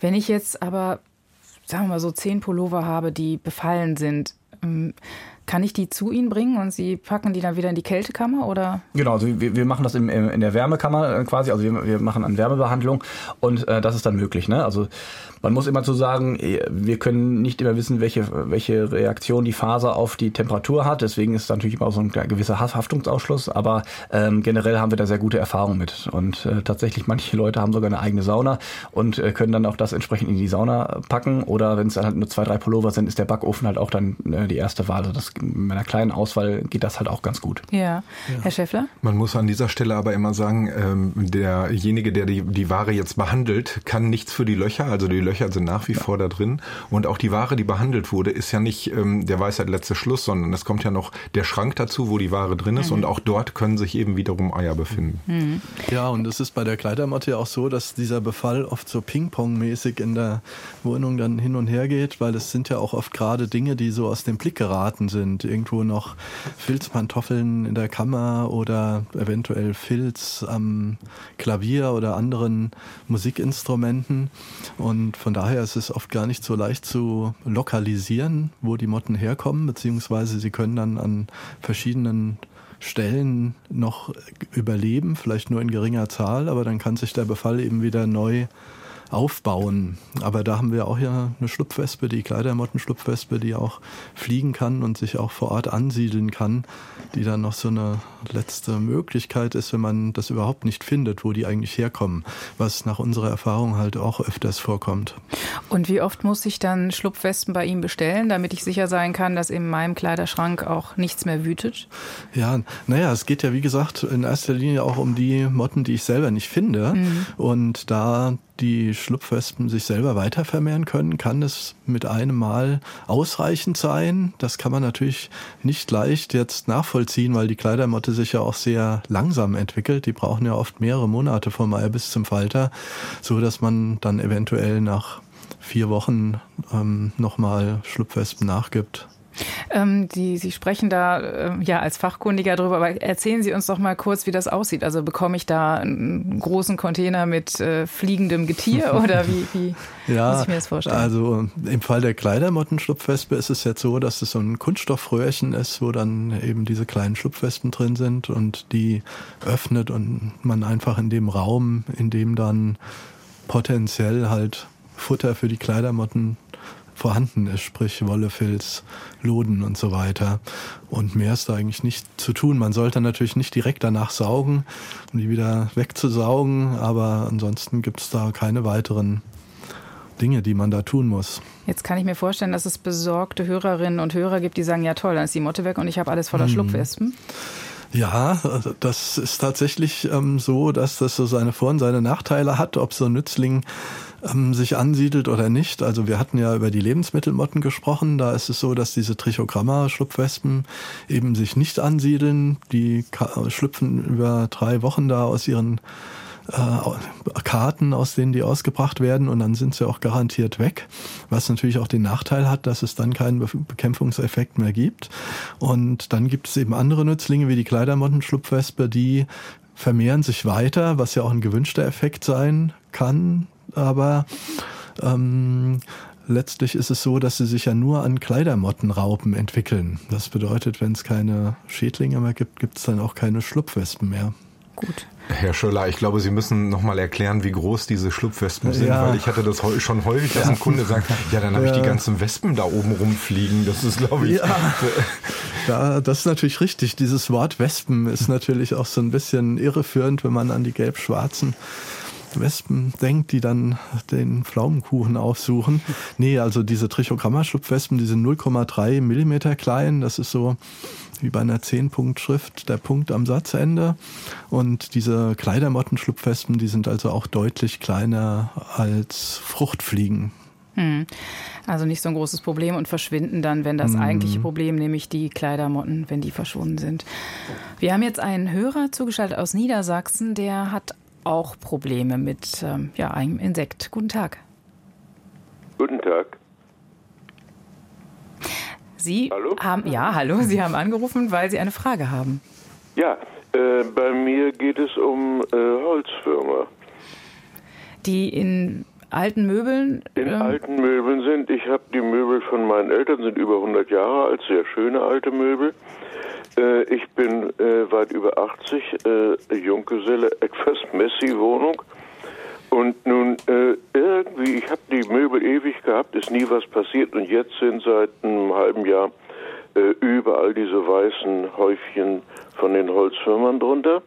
[SPEAKER 2] Wenn ich jetzt aber, sagen wir mal so, zehn Pullover habe, die befallen sind, ähm, kann ich die zu Ihnen bringen und Sie packen die dann wieder in die Kältekammer oder?
[SPEAKER 5] Genau, also wir, wir machen das im, in der Wärmekammer äh, quasi, also wir, wir machen eine Wärmebehandlung und äh, das ist dann möglich. Ne? Also man muss immer zu sagen, eh, wir können nicht immer wissen, welche, welche Reaktion die Faser auf die Temperatur hat. Deswegen ist natürlich immer so ein gewisser Haftungsausschluss. Aber ähm, generell haben wir da sehr gute Erfahrungen mit. Und äh, tatsächlich, manche Leute haben sogar eine eigene Sauna und äh, können dann auch das entsprechend in die Sauna packen. Oder wenn es dann halt nur zwei, drei Pullover sind, ist der Backofen halt auch dann äh, die erste Wahl. Also das, mit einer kleinen Auswahl geht das halt auch ganz gut.
[SPEAKER 2] Ja. ja. Herr Schäffler?
[SPEAKER 4] Man muss an dieser Stelle aber immer sagen, ähm, derjenige, der die, die Ware jetzt behandelt, kann nichts für die Löcher, also die Löcher sind nach wie ja. vor da drin. Und auch die Ware, die behandelt wurde, ist ja nicht ähm, der Weisheit letzte Schluss, sondern es kommt ja noch der Schrank dazu, wo die Ware drin ist. Mhm. Und auch dort können sich eben wiederum Eier befinden.
[SPEAKER 3] Mhm. Ja, und es ist bei der Kleidermatte auch so, dass dieser Befall oft so Ping-Pong-mäßig in der Wohnung dann hin und her geht, weil es sind ja auch oft gerade Dinge, die so aus dem Blick geraten sind. Irgendwo noch Filzpantoffeln in der Kammer oder eventuell Filz am Klavier oder anderen Musikinstrumenten. Und von daher ist es oft gar nicht so leicht zu lokalisieren, wo die Motten herkommen, beziehungsweise sie können dann an verschiedenen Stellen noch überleben, vielleicht nur in geringer Zahl, aber dann kann sich der Befall eben wieder neu aufbauen. Aber da haben wir auch ja eine Schlupfwespe, die Kleidermottenschlupfwespe, die auch fliegen kann und sich auch vor Ort ansiedeln kann, die dann noch so eine letzte Möglichkeit ist, wenn man das überhaupt nicht findet, wo die eigentlich herkommen, was nach unserer Erfahrung halt auch öfters vorkommt.
[SPEAKER 2] Und wie oft muss ich dann Schlupfwespen bei ihm bestellen, damit ich sicher sein kann, dass in meinem Kleiderschrank auch nichts mehr wütet?
[SPEAKER 3] Ja, naja, es geht ja wie gesagt in erster Linie auch um die Motten, die ich selber nicht finde. Mhm. Und da die Schlupfwespen sich selber weiter vermehren können, kann es mit einem Mal ausreichend sein. Das kann man natürlich nicht leicht jetzt nachvollziehen, weil die Kleidermotte sich ja auch sehr langsam entwickelt. Die brauchen ja oft mehrere Monate vom Ei bis zum Falter, so dass man dann eventuell nach vier Wochen ähm, nochmal Schlupfwespen nachgibt.
[SPEAKER 2] Ähm, die, Sie sprechen da äh, ja als Fachkundiger drüber, aber erzählen Sie uns doch mal kurz, wie das aussieht. Also bekomme ich da einen großen Container mit äh, fliegendem Getier oder wie, wie
[SPEAKER 3] ja, muss ich mir das vorstellen? Also im Fall der Kleidermottenschlupfwespe ist es jetzt so, dass es so ein Kunststoffröhrchen ist, wo dann eben diese kleinen Schlupfwespen drin sind und die öffnet und man einfach in dem Raum, in dem dann potenziell halt Futter für die Kleidermotten vorhanden ist, sprich Wolle, Filz, Loden und so weiter. Und mehr ist da eigentlich nicht zu tun. Man sollte natürlich nicht direkt danach saugen, um die wieder wegzusaugen, aber ansonsten gibt es da keine weiteren Dinge, die man da tun muss.
[SPEAKER 2] Jetzt kann ich mir vorstellen, dass es besorgte Hörerinnen und Hörer gibt, die sagen, ja toll, dann ist die Motte weg und ich habe alles voller hm. Schlupfwespen.
[SPEAKER 3] Ja, das ist tatsächlich ähm, so, dass das so seine Vor- und seine Nachteile hat, ob so ein Nützling ähm, sich ansiedelt oder nicht. Also wir hatten ja über die Lebensmittelmotten gesprochen. Da ist es so, dass diese Trichogramma-Schlupfwespen eben sich nicht ansiedeln. Die schlüpfen über drei Wochen da aus ihren äh, Karten, aus denen die ausgebracht werden und dann sind sie auch garantiert weg, was natürlich auch den Nachteil hat, dass es dann keinen Bekämpfungseffekt mehr gibt. Und dann gibt es eben andere Nützlinge wie die Kleidermottenschlupfwespe, die vermehren sich weiter, was ja auch ein gewünschter Effekt sein kann, aber ähm, letztlich ist es so, dass sie sich ja nur an Kleidermottenraupen entwickeln. Das bedeutet, wenn es keine Schädlinge mehr gibt, gibt es dann auch keine Schlupfwespen mehr.
[SPEAKER 2] Gut.
[SPEAKER 4] Herr Schöller, ich glaube, Sie müssen noch mal erklären, wie groß diese Schlupfwespen sind, ja. weil ich hatte das schon häufig, dass ein Kunde sagt, ja, dann habe ja. ich die ganzen Wespen da oben rumfliegen. Das ist, glaube ich.
[SPEAKER 3] Ja. ja, das ist natürlich richtig. Dieses Wort Wespen ist natürlich auch so ein bisschen irreführend, wenn man an die gelb-schwarzen Wespen denkt, die dann den Pflaumenkuchen aufsuchen. Nee, also diese Trichogramma-Schlupfwespen, die sind 0,3 Millimeter klein. Das ist so wie bei einer 10-Punkt-Schrift der Punkt am Satzende. Und diese Kleidermottenschlupfwespen, die sind also auch deutlich kleiner als Fruchtfliegen.
[SPEAKER 2] Hm. Also nicht so ein großes Problem und verschwinden dann, wenn das hm. eigentliche Problem, nämlich die Kleidermotten, wenn die verschwunden sind. Wir haben jetzt einen Hörer zugeschaltet aus Niedersachsen, der hat auch Probleme mit ähm, ja, einem Insekt. Guten Tag.
[SPEAKER 7] Guten Tag.
[SPEAKER 2] Sie hallo? haben ja, hallo, Sie haben angerufen, weil Sie eine Frage haben.
[SPEAKER 7] Ja, äh, bei mir geht es um äh, Holzwürmer.
[SPEAKER 2] Die in alten Möbeln?
[SPEAKER 7] In ähm, alten Möbeln sind. Ich habe die Möbel von meinen Eltern, sind über 100 Jahre alt, sehr schöne alte Möbel. Äh, ich bin äh, weit über 80, äh, Junggeselle, etwas Messi-Wohnung. Und nun äh, irgendwie, ich habe die Möbel ewig gehabt, ist nie was passiert und jetzt sind seit einem halben Jahr äh, überall diese weißen Häufchen von den Holzwürmern drunter.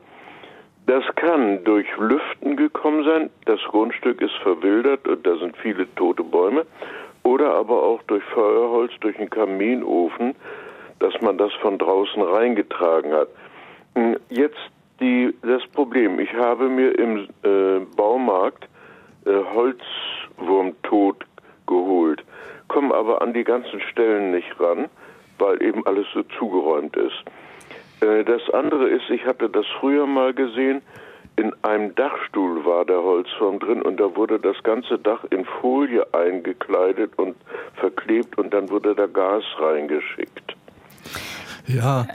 [SPEAKER 7] Das kann durch Lüften gekommen sein, das Grundstück ist verwildert und da sind viele tote Bäume, oder aber auch durch Feuerholz, durch einen Kaminofen, dass man das von draußen reingetragen hat. Hm, jetzt die, das Problem. Ich habe mir im äh, Baumarkt äh, Holzwurmtod geholt, komme aber an die ganzen Stellen nicht ran, weil eben alles so zugeräumt ist. Äh, das andere ist, ich hatte das früher mal gesehen, in einem Dachstuhl war der Holzwurm drin und da wurde das ganze Dach in Folie eingekleidet und verklebt und dann wurde da Gas reingeschickt.
[SPEAKER 3] Ja.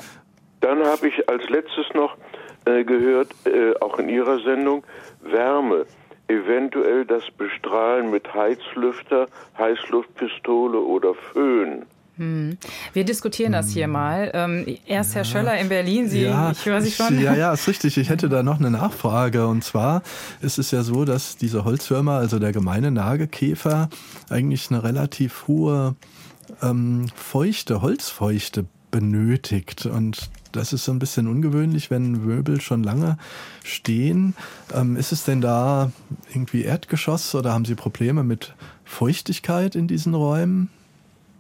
[SPEAKER 7] Dann habe ich als letztes noch äh, gehört, äh, auch in Ihrer Sendung, Wärme. Eventuell das Bestrahlen mit Heizlüfter, Heißluftpistole oder Föhn.
[SPEAKER 2] Hm. Wir diskutieren das hier hm. mal. Ähm, erst ja. Herr Schöller in Berlin, Sie, ja, ich höre Sie schon.
[SPEAKER 3] Ja, ja, ist richtig. Ich hätte da noch eine Nachfrage. Und zwar ist es ja so, dass diese Holzwürmer, also der gemeine Nagekäfer, eigentlich eine relativ hohe ähm, Feuchte, Holzfeuchte benötigt. Und das ist so ein bisschen ungewöhnlich, wenn Möbel schon lange stehen. Ähm, ist es denn da irgendwie Erdgeschoss oder haben Sie Probleme mit Feuchtigkeit in diesen Räumen?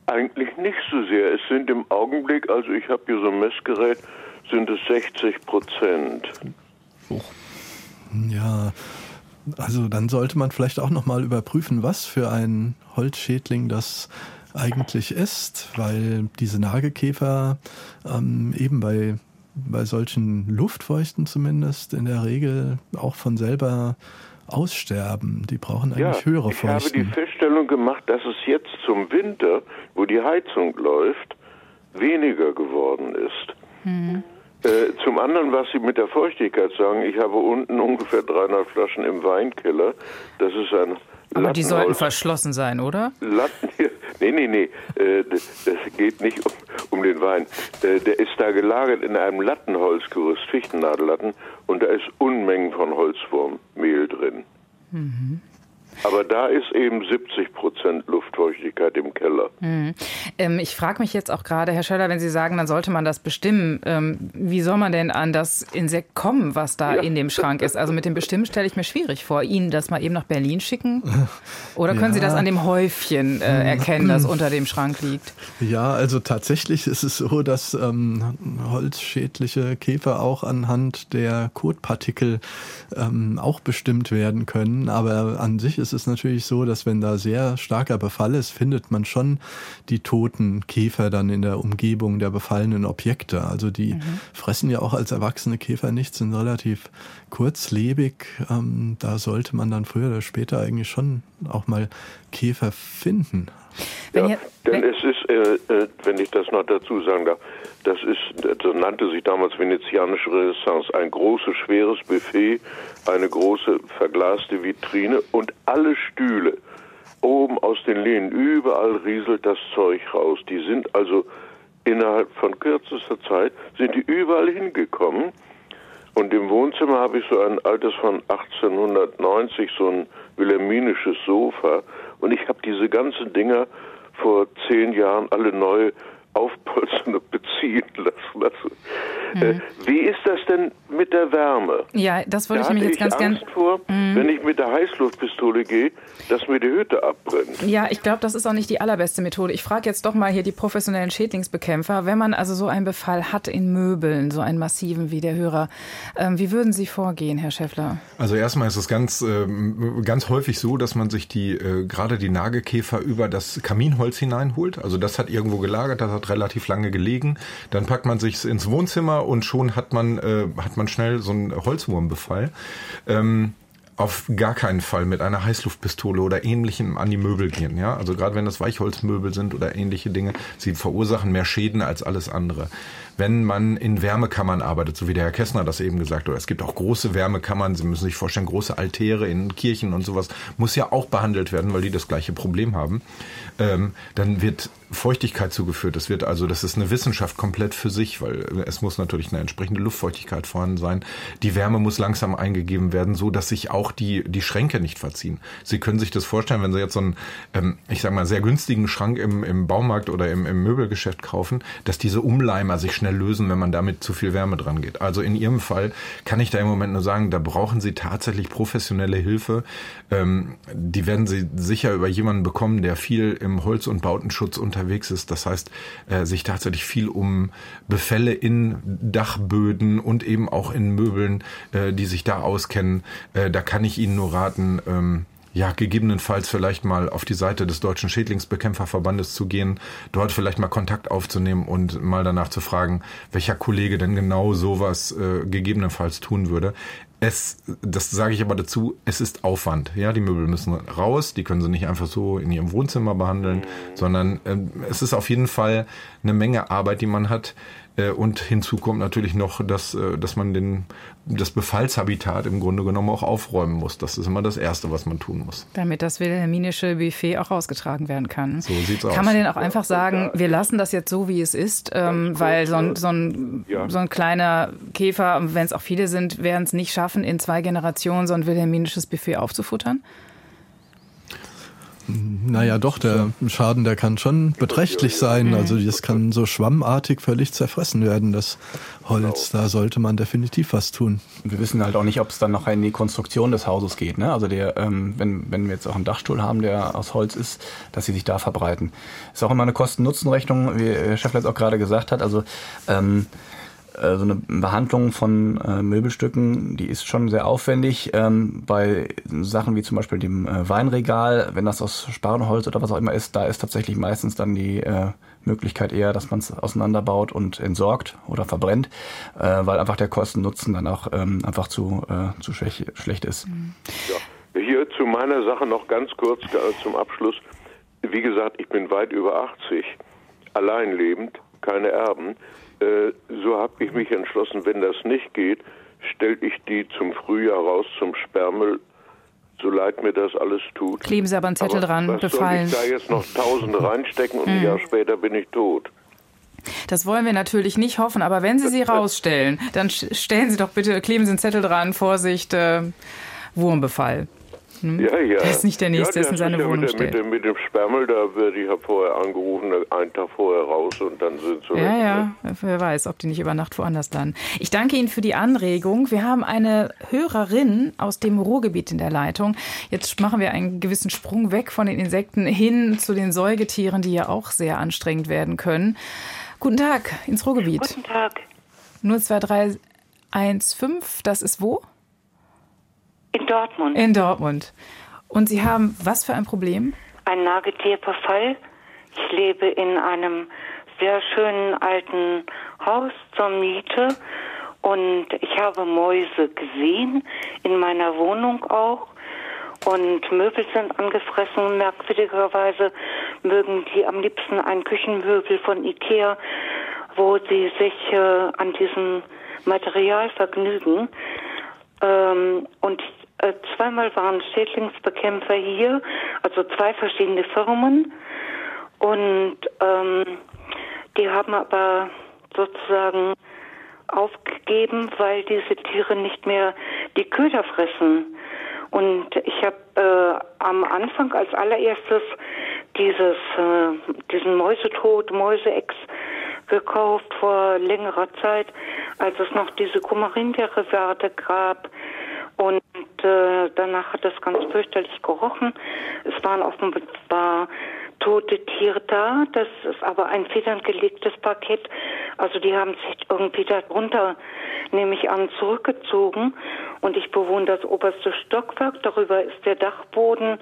[SPEAKER 7] Eigentlich nicht so sehr. Es sind im Augenblick, also ich habe hier so ein Messgerät, sind es 60 Prozent.
[SPEAKER 3] Oh. Ja, also dann sollte man vielleicht auch nochmal überprüfen, was für ein Holzschädling das eigentlich ist, weil diese Nagekäfer ähm, eben bei, bei solchen Luftfeuchten zumindest in der Regel auch von selber aussterben. Die brauchen eigentlich ja, höhere Feuchten.
[SPEAKER 7] Ich habe die Feststellung gemacht, dass es jetzt zum Winter, wo die Heizung läuft, weniger geworden ist. Hm. Äh, zum anderen, was Sie mit der Feuchtigkeit sagen, ich habe unten ungefähr 300 Flaschen im Weinkeller. Das ist ein
[SPEAKER 2] aber die sollten verschlossen sein, oder?
[SPEAKER 7] Latten, nee, nee, nee. Äh, das geht nicht um, um den Wein. Äh, der ist da gelagert in einem Lattenholzgerüst, Fichtennadellatten, und da ist Unmengen von Holzwurmmehl drin. Mhm. Aber da ist eben 70 Prozent Luftfeuchtigkeit im Keller.
[SPEAKER 2] Mhm. Ähm, ich frage mich jetzt auch gerade, Herr Schöller, wenn Sie sagen, dann sollte man das bestimmen. Ähm, wie soll man denn an das Insekt kommen, was da ja. in dem Schrank ist? Also mit dem Bestimmen stelle ich mir schwierig vor. Ihnen das mal eben nach Berlin schicken? Oder können ja. Sie das an dem Häufchen äh, erkennen, das unter dem Schrank liegt?
[SPEAKER 3] Ja, also tatsächlich ist es so, dass ähm, holzschädliche Käfer auch anhand der Kotpartikel ähm, auch bestimmt werden können. Aber an sich ist ist es natürlich so, dass wenn da sehr starker Befall ist, findet man schon die toten Käfer dann in der Umgebung der befallenen Objekte. Also die mhm. fressen ja auch als erwachsene Käfer nichts, sind relativ kurzlebig. Ähm, da sollte man dann früher oder später eigentlich schon auch mal Käfer finden.
[SPEAKER 7] Ja, denn es ist, äh, äh, wenn ich das noch dazu sagen darf, das ist, das nannte sich damals venezianische Renaissance, ein großes, schweres Buffet, eine große verglaste Vitrine und alle Stühle oben aus den Lehnen, überall rieselt das Zeug raus. Die sind also innerhalb von kürzester Zeit, sind die überall hingekommen. Und im Wohnzimmer habe ich so ein altes von 1890, so ein wilhelminisches Sofa. Und ich habe diese ganzen Dinger vor zehn Jahren alle neu aufpolstern und beziehen lassen. Also, äh, wie ist das denn mit der Wärme?
[SPEAKER 2] Ja, das wollte da ich nämlich jetzt ganz gerne.
[SPEAKER 7] vor, mhm. wenn ich mit der Heißluftpistole gehe, dass mir die Hütte abbrennt.
[SPEAKER 2] Ja, ich glaube, das ist auch nicht die allerbeste Methode. Ich frage jetzt doch mal hier die professionellen Schädlingsbekämpfer. Wenn man also so einen Befall hat in Möbeln, so einen massiven wie der Hörer, ähm, wie würden Sie vorgehen, Herr Schäffler?
[SPEAKER 4] Also erstmal ist es ganz, äh, ganz häufig so, dass man sich die, äh, gerade die Nagekäfer über das Kaminholz hineinholt. Also das hat irgendwo gelagert, das hat relativ lange gelegen. Dann packt man sich ins Wohnzimmer und schon hat man, äh, hat man schnell so einen Holzwurmbefall. Ähm, auf gar keinen Fall mit einer Heißluftpistole oder ähnlichem an die Möbel gehen. Ja, also gerade wenn das Weichholzmöbel sind oder ähnliche Dinge, sie verursachen mehr Schäden als alles andere wenn man in Wärmekammern arbeitet, so wie der Herr Kessner das eben gesagt hat. Es gibt auch große Wärmekammern, Sie müssen sich vorstellen, große Altäre in Kirchen und sowas, muss ja auch behandelt werden, weil die das gleiche Problem haben. Ähm, dann wird Feuchtigkeit zugeführt. Das wird also, das ist eine Wissenschaft komplett für sich, weil es muss natürlich eine entsprechende Luftfeuchtigkeit vorhanden sein. Die Wärme muss langsam eingegeben werden, so dass sich auch die, die Schränke nicht verziehen. Sie können sich das vorstellen, wenn Sie jetzt so einen, ähm, ich sag mal, sehr günstigen Schrank im, im Baumarkt oder im, im Möbelgeschäft kaufen, dass diese Umleimer sich schnell lösen, wenn man damit zu viel Wärme dran geht. Also in Ihrem Fall kann ich da im Moment nur sagen, da brauchen Sie tatsächlich professionelle Hilfe. Ähm, die werden Sie sicher über jemanden bekommen, der viel im Holz- und Bautenschutz unterwegs ist. Das heißt, äh, sich tatsächlich viel um Befälle in Dachböden und eben auch in Möbeln, äh, die sich da auskennen. Äh, da kann ich Ihnen nur raten, ähm, ja, gegebenenfalls vielleicht mal auf die Seite des Deutschen Schädlingsbekämpferverbandes zu gehen, dort vielleicht mal Kontakt aufzunehmen und mal danach zu fragen, welcher Kollege denn genau sowas äh, gegebenenfalls tun würde. Es, das sage ich aber dazu, es ist Aufwand. Ja, die Möbel müssen raus, die können sie nicht einfach so in ihrem Wohnzimmer behandeln, sondern äh, es ist auf jeden Fall eine Menge Arbeit, die man hat und hinzu kommt natürlich noch, dass, äh, dass man den, das Befallshabitat im Grunde genommen auch aufräumen muss. Das ist immer das Erste, was man tun muss.
[SPEAKER 2] Damit das wilhelminische Buffet auch rausgetragen werden kann.
[SPEAKER 4] So sieht's aus.
[SPEAKER 2] Kann man denn auch einfach sagen, wir lassen das jetzt so, wie es ist, ähm, weil so ein, so, ein, ja. so ein kleiner Käfer, wenn es auch viele sind, werden es nicht schaffen, in zwei Generationen so ein wilhelminisches Buffet aufzufuttern?
[SPEAKER 3] Naja, doch, der Schaden, der kann schon beträchtlich sein. Also das kann so schwammartig völlig zerfressen werden, das Holz. Da sollte man definitiv was tun.
[SPEAKER 5] Wir wissen halt auch nicht, ob es dann noch in die Konstruktion des Hauses geht. Ne? Also der, ähm, wenn, wenn wir jetzt auch einen Dachstuhl haben, der aus Holz ist, dass sie sich da verbreiten. Ist auch immer eine Kosten-Nutzen-Rechnung, wie Herr Schäffler jetzt auch gerade gesagt hat. Also ähm, äh, so eine Behandlung von äh, Möbelstücken, die ist schon sehr aufwendig. Ähm, bei Sachen wie zum Beispiel dem äh, Weinregal, wenn das aus Sparrenholz oder was auch immer ist, da ist tatsächlich meistens dann die äh, Möglichkeit eher, dass man es auseinanderbaut und entsorgt oder verbrennt, äh, weil einfach der Kosten-Nutzen dann auch ähm, einfach zu, äh, zu schwäch, schlecht ist.
[SPEAKER 7] Ja. Hier zu meiner Sache noch ganz kurz äh, zum Abschluss. Wie gesagt, ich bin weit über 80, allein lebend, keine Erben. Äh, so habe ich mich entschlossen, wenn das nicht geht, stelle ich die zum Frühjahr raus zum Sperrmüll, so leid mir das alles tut.
[SPEAKER 2] Kleben Sie aber einen Zettel aber dran,
[SPEAKER 7] was
[SPEAKER 2] befallen.
[SPEAKER 7] Soll ich da jetzt noch Tausende reinstecken und ein Jahr später bin ich tot?
[SPEAKER 2] Das wollen wir natürlich nicht hoffen, aber wenn Sie sie rausstellen, dann stellen Sie doch bitte, kleben Sie einen Zettel dran, Vorsicht, äh, Wurmbefall. Hm? Ja, ja. Der ist nicht der Nächste, ja, der in seine ja Wohnung
[SPEAKER 7] mit,
[SPEAKER 2] stellt.
[SPEAKER 7] Mit dem, mit dem Sperrmüll, da werde ich vorher angerufen, einen Tag vorher raus und dann sind sie
[SPEAKER 2] Ja, ja, wer weiß, ob die nicht über Nacht woanders landen. Ich danke Ihnen für die Anregung. Wir haben eine Hörerin aus dem Ruhrgebiet in der Leitung. Jetzt machen wir einen gewissen Sprung weg von den Insekten hin zu den Säugetieren, die ja auch sehr anstrengend werden können. Guten Tag ins Ruhrgebiet.
[SPEAKER 8] Guten Tag.
[SPEAKER 2] 02315, das ist wo?
[SPEAKER 8] In Dortmund.
[SPEAKER 2] In Dortmund. Und Sie haben was für ein Problem?
[SPEAKER 8] Ein Nagetierverfall. Ich lebe in einem sehr schönen alten Haus zur Miete und ich habe Mäuse gesehen, in meiner Wohnung auch. Und Möbel sind angefressen. Merkwürdigerweise mögen die am liebsten ein Küchenmöbel von Ikea, wo sie sich äh, an diesem Material vergnügen. Ähm, und äh, zweimal waren Schädlingsbekämpfer hier, also zwei verschiedene Firmen. Und ähm, die haben aber sozusagen aufgegeben, weil diese Tiere nicht mehr die Köder fressen. Und ich habe äh, am Anfang als allererstes dieses, äh, diesen Mäusetod, Mäuseex gekauft vor längerer Zeit, als es noch diese Kumarindia-Reservate gab. Und äh, danach hat es ganz fürchterlich gerochen. Es waren offenbar tote Tiere da. Das ist aber ein federngelegtes Parkett. Also die haben sich irgendwie darunter, nehme ich an, zurückgezogen. Und ich bewohne das oberste Stockwerk. Darüber ist der Dachboden.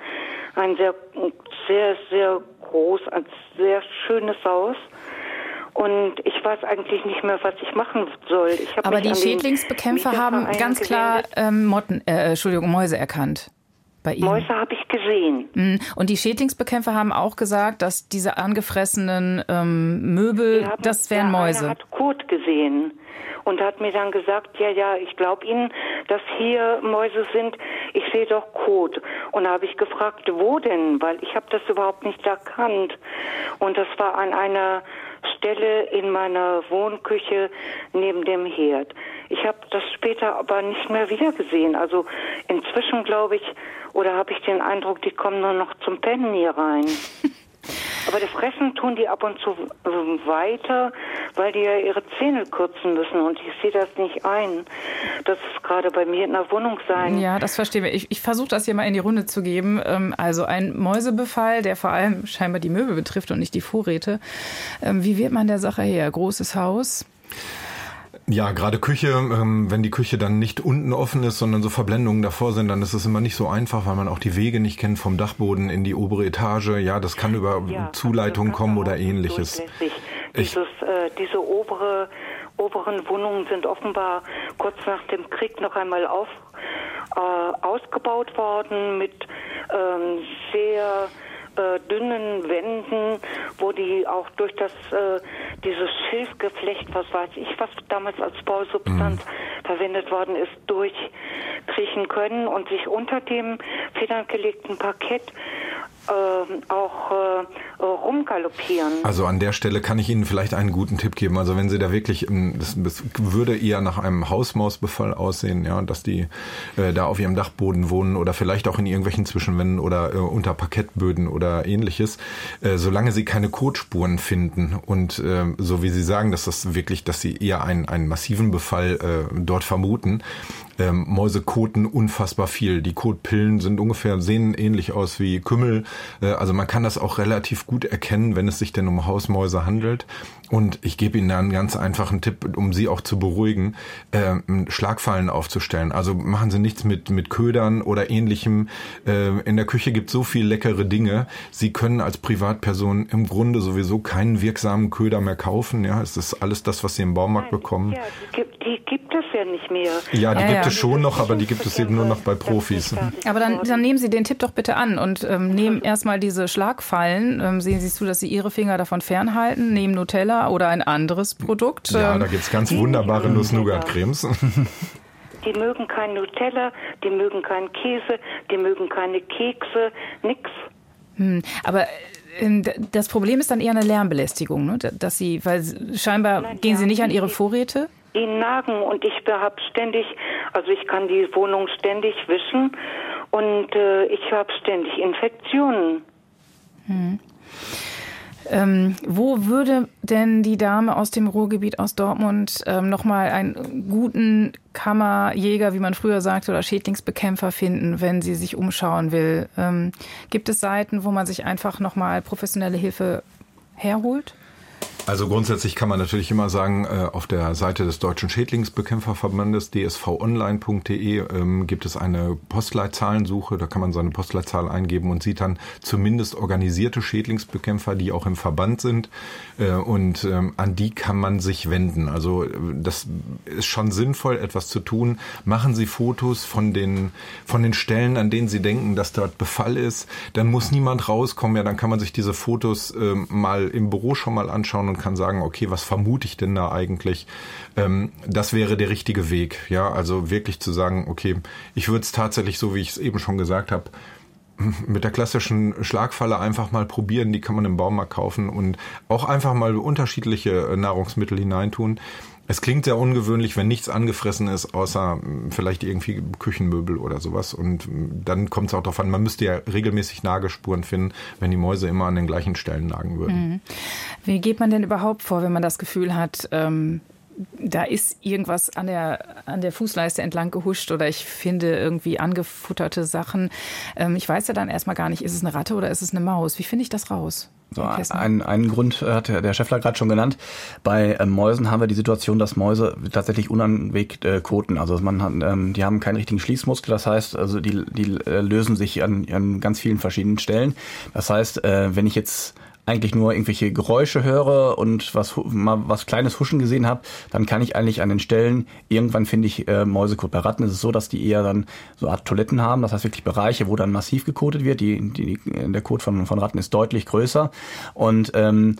[SPEAKER 8] Ein sehr, sehr, sehr groß, ein sehr schönes Haus. Und ich weiß eigentlich nicht mehr, was ich machen soll. Ich
[SPEAKER 2] Aber die Schädlingsbekämpfer haben ganz klar ähm, Motten, äh, Entschuldigung, Mäuse erkannt. Bei Ihnen.
[SPEAKER 8] Mäuse habe ich gesehen.
[SPEAKER 2] Mhm. Und die Schädlingsbekämpfer haben auch gesagt, dass diese angefressenen ähm, Möbel, haben, das wären Mäuse.
[SPEAKER 8] Einer hat Kot gesehen und hat mir dann gesagt, ja, ja, ich glaube Ihnen, dass hier Mäuse sind. Ich sehe doch Kot. Und da habe ich gefragt, wo denn? Weil ich habe das überhaupt nicht erkannt. Und das war an einer Stelle in meiner Wohnküche neben dem Herd. Ich habe das später aber nicht mehr wiedergesehen. Also inzwischen glaube ich, oder habe ich den Eindruck, die kommen nur noch zum Pennen hier rein. Aber das Fressen tun die ab und zu weiter, weil die ja ihre Zähne kürzen müssen und ich sehe das nicht ein. Das ist gerade bei mir in der Wohnung sein.
[SPEAKER 2] Ja, das verstehen wir. Ich, ich versuche das hier mal in die Runde zu geben. Ähm, also ein Mäusebefall, der vor allem scheinbar die Möbel betrifft und nicht die Vorräte. Ähm, wie wird man der Sache her? Großes Haus?
[SPEAKER 4] Ja, gerade Küche, ähm, wenn die Küche dann nicht unten offen ist, sondern so Verblendungen davor sind, dann ist es immer nicht so einfach, weil man auch die Wege nicht kennt vom Dachboden in die obere Etage. Ja, das kann über ja, Zuleitungen kommen oder ähnliches.
[SPEAKER 8] Dieses, äh, diese obere, oberen Wohnungen sind offenbar kurz nach dem Krieg noch einmal auf, äh, ausgebaut worden mit ähm, sehr äh, dünnen Wänden, wo die auch durch das äh, dieses Schilfgeflecht, was weiß ich, was damals als Bausubstanz mhm. verwendet worden ist, durchkriechen können und sich unter dem federngelegten Parkett äh, auch rumgaloppieren.
[SPEAKER 4] Also an der Stelle kann ich Ihnen vielleicht einen guten Tipp geben. Also wenn Sie da wirklich, das, das würde eher nach einem Hausmausbefall aussehen, ja, dass die äh, da auf ihrem Dachboden wohnen oder vielleicht auch in irgendwelchen Zwischenwänden oder äh, unter Parkettböden oder ähnliches. Äh, solange Sie keine Kotspuren finden und äh, so wie Sie sagen, dass das wirklich, dass Sie eher einen, einen massiven Befall äh, dort vermuten, ähm, Mäuse koten unfassbar viel. Die Kotpillen sind ungefähr, sehen ähnlich aus wie Kümmel. Äh, also man kann das auch relativ gut erkennen, wenn es sich denn um Hausmäuse handelt. Und ich gebe Ihnen da einen ganz einfachen Tipp, um Sie auch zu beruhigen, äh, Schlagfallen aufzustellen. Also machen Sie nichts mit, mit Ködern oder ähnlichem. Äh, in der Küche gibt so viel leckere Dinge. Sie können als Privatperson im Grunde sowieso keinen wirksamen Köder mehr kaufen. Ja, es ist alles das, was Sie im Baumarkt bekommen. Ja,
[SPEAKER 8] die gibt, die gibt es ja nicht mehr.
[SPEAKER 4] Ja, die ja, gibt ja. es schon noch, aber die gibt es eben nur noch bei Profis.
[SPEAKER 2] Aber dann, dann nehmen Sie den Tipp doch bitte an und ähm, nehmen erstmal diese Schlagfallen. Ähm, sehen Sie zu, dass Sie Ihre Finger davon fernhalten, nehmen Nutella oder ein anderes Produkt.
[SPEAKER 4] Ja, da gibt es ganz wunderbare Nuss-Nougat-Cremes.
[SPEAKER 8] Die mögen kein Nutella, die mögen keinen Käse, die mögen keine Kekse, nix.
[SPEAKER 2] Hm, aber äh, das Problem ist dann eher eine Lärmbelästigung, ne? dass sie, weil scheinbar Nein, gehen sie nicht an ihre Vorräte.
[SPEAKER 8] Die nagen und ich habe ständig, also ich kann die Wohnung ständig wischen und äh, ich habe ständig Infektionen. Hm.
[SPEAKER 2] Ähm, wo würde denn die Dame aus dem Ruhrgebiet aus Dortmund ähm, nochmal einen guten Kammerjäger, wie man früher sagte, oder Schädlingsbekämpfer finden, wenn sie sich umschauen will? Ähm, gibt es Seiten, wo man sich einfach nochmal professionelle Hilfe herholt?
[SPEAKER 4] Also grundsätzlich kann man natürlich immer sagen, äh, auf der Seite des Deutschen Schädlingsbekämpferverbandes dsvonline.de ähm, gibt es eine Postleitzahlensuche. Da kann man seine Postleitzahl eingeben und sieht dann zumindest organisierte Schädlingsbekämpfer, die auch im Verband sind. Äh, und ähm, an die kann man sich wenden. Also äh, das ist schon sinnvoll, etwas zu tun. Machen Sie Fotos von den, von den Stellen, an denen Sie denken, dass dort Befall ist. Dann muss niemand rauskommen. Ja, dann kann man sich diese Fotos ähm, mal im Büro schon mal anschauen und kann sagen, okay, was vermute ich denn da eigentlich? Ähm, das wäre der richtige Weg. Ja, also wirklich zu sagen, okay, ich würde es tatsächlich so, wie ich es eben schon gesagt habe, mit der klassischen Schlagfalle einfach mal probieren, die kann man im Baumarkt kaufen und auch einfach mal unterschiedliche äh, Nahrungsmittel hineintun. Es klingt sehr ungewöhnlich, wenn nichts angefressen ist, außer hm, vielleicht irgendwie Küchenmöbel oder sowas. Und hm, dann kommt es auch darauf an, man müsste ja regelmäßig Nagespuren finden, wenn die Mäuse immer an den gleichen Stellen nagen würden. Mhm.
[SPEAKER 2] Wie geht man denn überhaupt vor, wenn man das Gefühl hat, ähm, da ist irgendwas an der, an der Fußleiste entlang gehuscht oder ich finde irgendwie angefutterte Sachen. Ähm, ich weiß ja dann erstmal gar nicht, ist es eine Ratte oder ist es eine Maus? Wie finde ich das raus?
[SPEAKER 5] So, ein, einen Grund hat der Chefler gerade schon genannt. Bei ähm, Mäusen haben wir die Situation, dass Mäuse tatsächlich unanwegt äh, koten. Also man hat, ähm, die haben keinen richtigen Schließmuskel. Das heißt, also die, die äh, lösen sich an, an ganz vielen verschiedenen Stellen. Das heißt, äh, wenn ich jetzt eigentlich nur irgendwelche Geräusche höre und was mal was kleines Huschen gesehen habe, dann kann ich eigentlich an den Stellen irgendwann finde ich äh, Mäusekot. Bei Ratten ist es so, dass die eher dann so Art Toiletten haben, das heißt wirklich Bereiche, wo dann massiv gekotet wird. Die, die, der Kot von, von Ratten ist deutlich größer und ähm,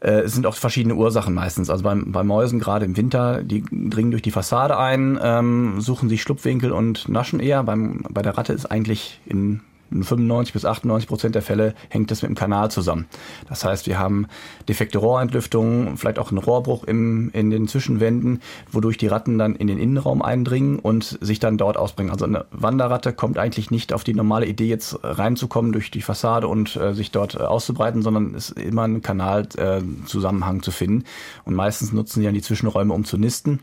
[SPEAKER 5] äh, es sind auch verschiedene Ursachen meistens. Also bei, bei Mäusen gerade im Winter, die dringen durch die Fassade ein, ähm, suchen sich Schlupfwinkel und naschen eher. Beim, bei der Ratte ist eigentlich in in 95 bis 98 Prozent der Fälle hängt das mit dem Kanal zusammen. Das heißt, wir haben defekte Rohrentlüftungen, vielleicht auch einen Rohrbruch im, in den Zwischenwänden, wodurch die Ratten dann in den Innenraum eindringen und sich dann dort ausbringen. Also eine Wanderratte kommt eigentlich nicht auf die normale Idee, jetzt reinzukommen durch die Fassade und äh, sich dort äh, auszubreiten, sondern es ist immer ein Kanalzusammenhang äh, zu finden. Und meistens nutzen sie dann die Zwischenräume, um zu nisten.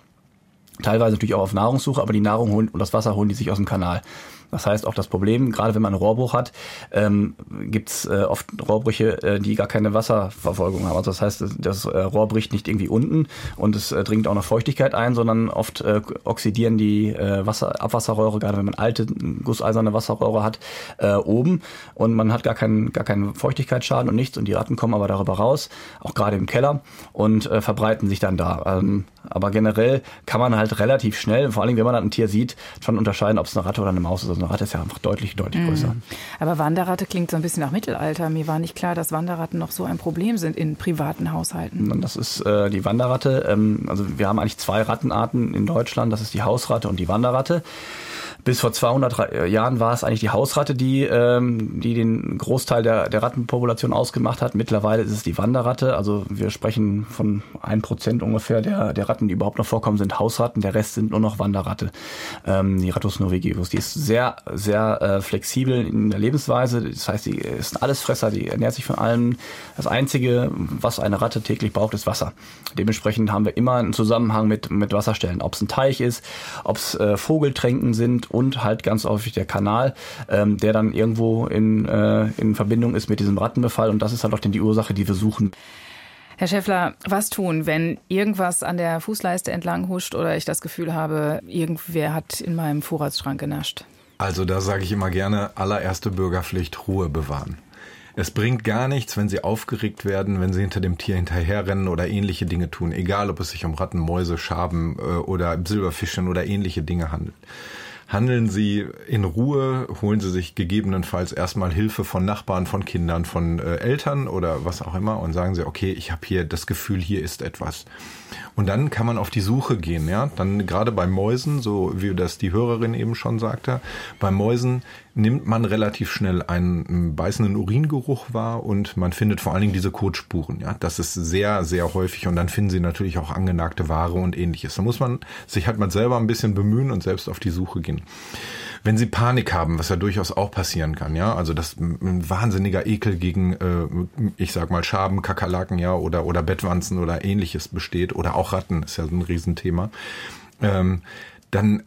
[SPEAKER 5] Teilweise natürlich auch auf Nahrungssuche, aber die Nahrung holen und das Wasser holen die sich aus dem Kanal. Das heißt, auch das Problem, gerade wenn man einen Rohrbruch hat, ähm, gibt es äh, oft Rohrbrüche, äh, die gar keine Wasserverfolgung haben. Also das heißt, das äh, Rohr bricht nicht irgendwie unten und es äh, dringt auch noch Feuchtigkeit ein, sondern oft äh, oxidieren die äh, Wasser, Abwasserrohre, gerade wenn man alte gusseiserne Wasserrohre hat, äh, oben und man hat gar keinen, gar keinen Feuchtigkeitsschaden und nichts und die Ratten kommen aber darüber raus, auch gerade im Keller und äh, verbreiten sich dann da. Ähm, aber generell kann man halt relativ schnell, vor allem wenn man dann ein Tier sieht, schon unterscheiden, ob es eine Ratte oder eine Maus ist. Also eine Ratte ist ja einfach deutlich, deutlich größer. Mhm.
[SPEAKER 2] Aber Wanderratte klingt so ein bisschen nach Mittelalter. Mir war nicht klar, dass Wanderratten noch so ein Problem sind in privaten Haushalten.
[SPEAKER 5] Das ist äh, die Wanderratte. Ähm, also wir haben eigentlich zwei Rattenarten in Deutschland. Das ist die Hausratte und die Wanderratte. Bis vor 200 äh, Jahren war es eigentlich die Hausratte, die, ähm, die den Großteil der, der Rattenpopulation ausgemacht hat. Mittlerweile ist es die Wanderratte. Also wir sprechen von ein Prozent ungefähr der, der Ratten, die überhaupt noch vorkommen, sind Hausratten. Der Rest sind nur noch Wanderratte. Ähm, die Rattus norvegicus. Die ist sehr, sehr äh, flexibel in der Lebensweise. Das heißt, die ist ein Allesfresser, die ernährt sich von allem. Das Einzige, was eine Ratte täglich braucht, ist Wasser. Dementsprechend haben wir immer einen Zusammenhang mit, mit Wasserstellen. Ob es ein Teich ist, ob es äh, Vogeltränken sind und halt ganz häufig der Kanal, ähm, der dann irgendwo in, äh, in Verbindung ist mit diesem Rattenbefall. Und das ist halt auch dann die Ursache, die wir suchen.
[SPEAKER 2] Herr Schäffler, was tun, wenn irgendwas an der Fußleiste entlang huscht oder ich das Gefühl habe, irgendwer hat in meinem Vorratsschrank genascht?
[SPEAKER 4] Also da sage ich immer gerne, allererste Bürgerpflicht, Ruhe bewahren. Es bringt gar nichts, wenn sie aufgeregt werden, wenn sie hinter dem Tier hinterherrennen oder ähnliche Dinge tun, egal ob es sich um Ratten, Mäuse, Schaben äh, oder Silberfischchen oder ähnliche Dinge handelt handeln Sie in Ruhe, holen Sie sich gegebenenfalls erstmal Hilfe von Nachbarn, von Kindern, von äh, Eltern oder was auch immer und sagen Sie, okay, ich habe hier das Gefühl, hier ist etwas. Und dann kann man auf die Suche gehen, ja. Dann gerade bei Mäusen, so wie das die Hörerin eben schon sagte, bei Mäusen nimmt man relativ schnell einen beißenden Uringeruch wahr und man findet vor allen Dingen diese Kotspuren, ja. Das ist sehr, sehr häufig und dann finden sie natürlich auch angenagte Ware und ähnliches. Da muss man sich halt mal selber ein bisschen bemühen und selbst auf die Suche gehen. Wenn sie Panik haben, was ja durchaus auch passieren kann, ja, also das ein wahnsinniger Ekel gegen, äh, ich sag mal Schaben, Kakerlaken, ja, oder oder Bettwanzen oder ähnliches besteht oder auch Ratten ist ja so ein Riesenthema, ähm, dann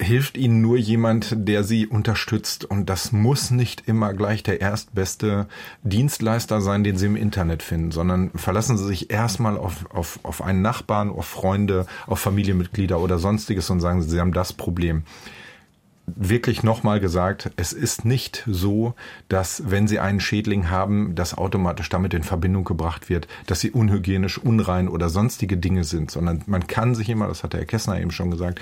[SPEAKER 4] hilft ihnen nur jemand, der sie unterstützt. Und das muss nicht immer gleich der erstbeste Dienstleister sein, den sie im Internet finden, sondern verlassen sie sich erstmal auf, auf, auf einen Nachbarn, auf Freunde, auf Familienmitglieder oder sonstiges und sagen, sie haben das Problem wirklich nochmal gesagt, es ist nicht so, dass wenn Sie einen Schädling haben, das automatisch damit in Verbindung gebracht wird, dass sie unhygienisch, unrein oder sonstige Dinge sind, sondern man kann sich immer, das hat der Herr Kessner eben schon gesagt,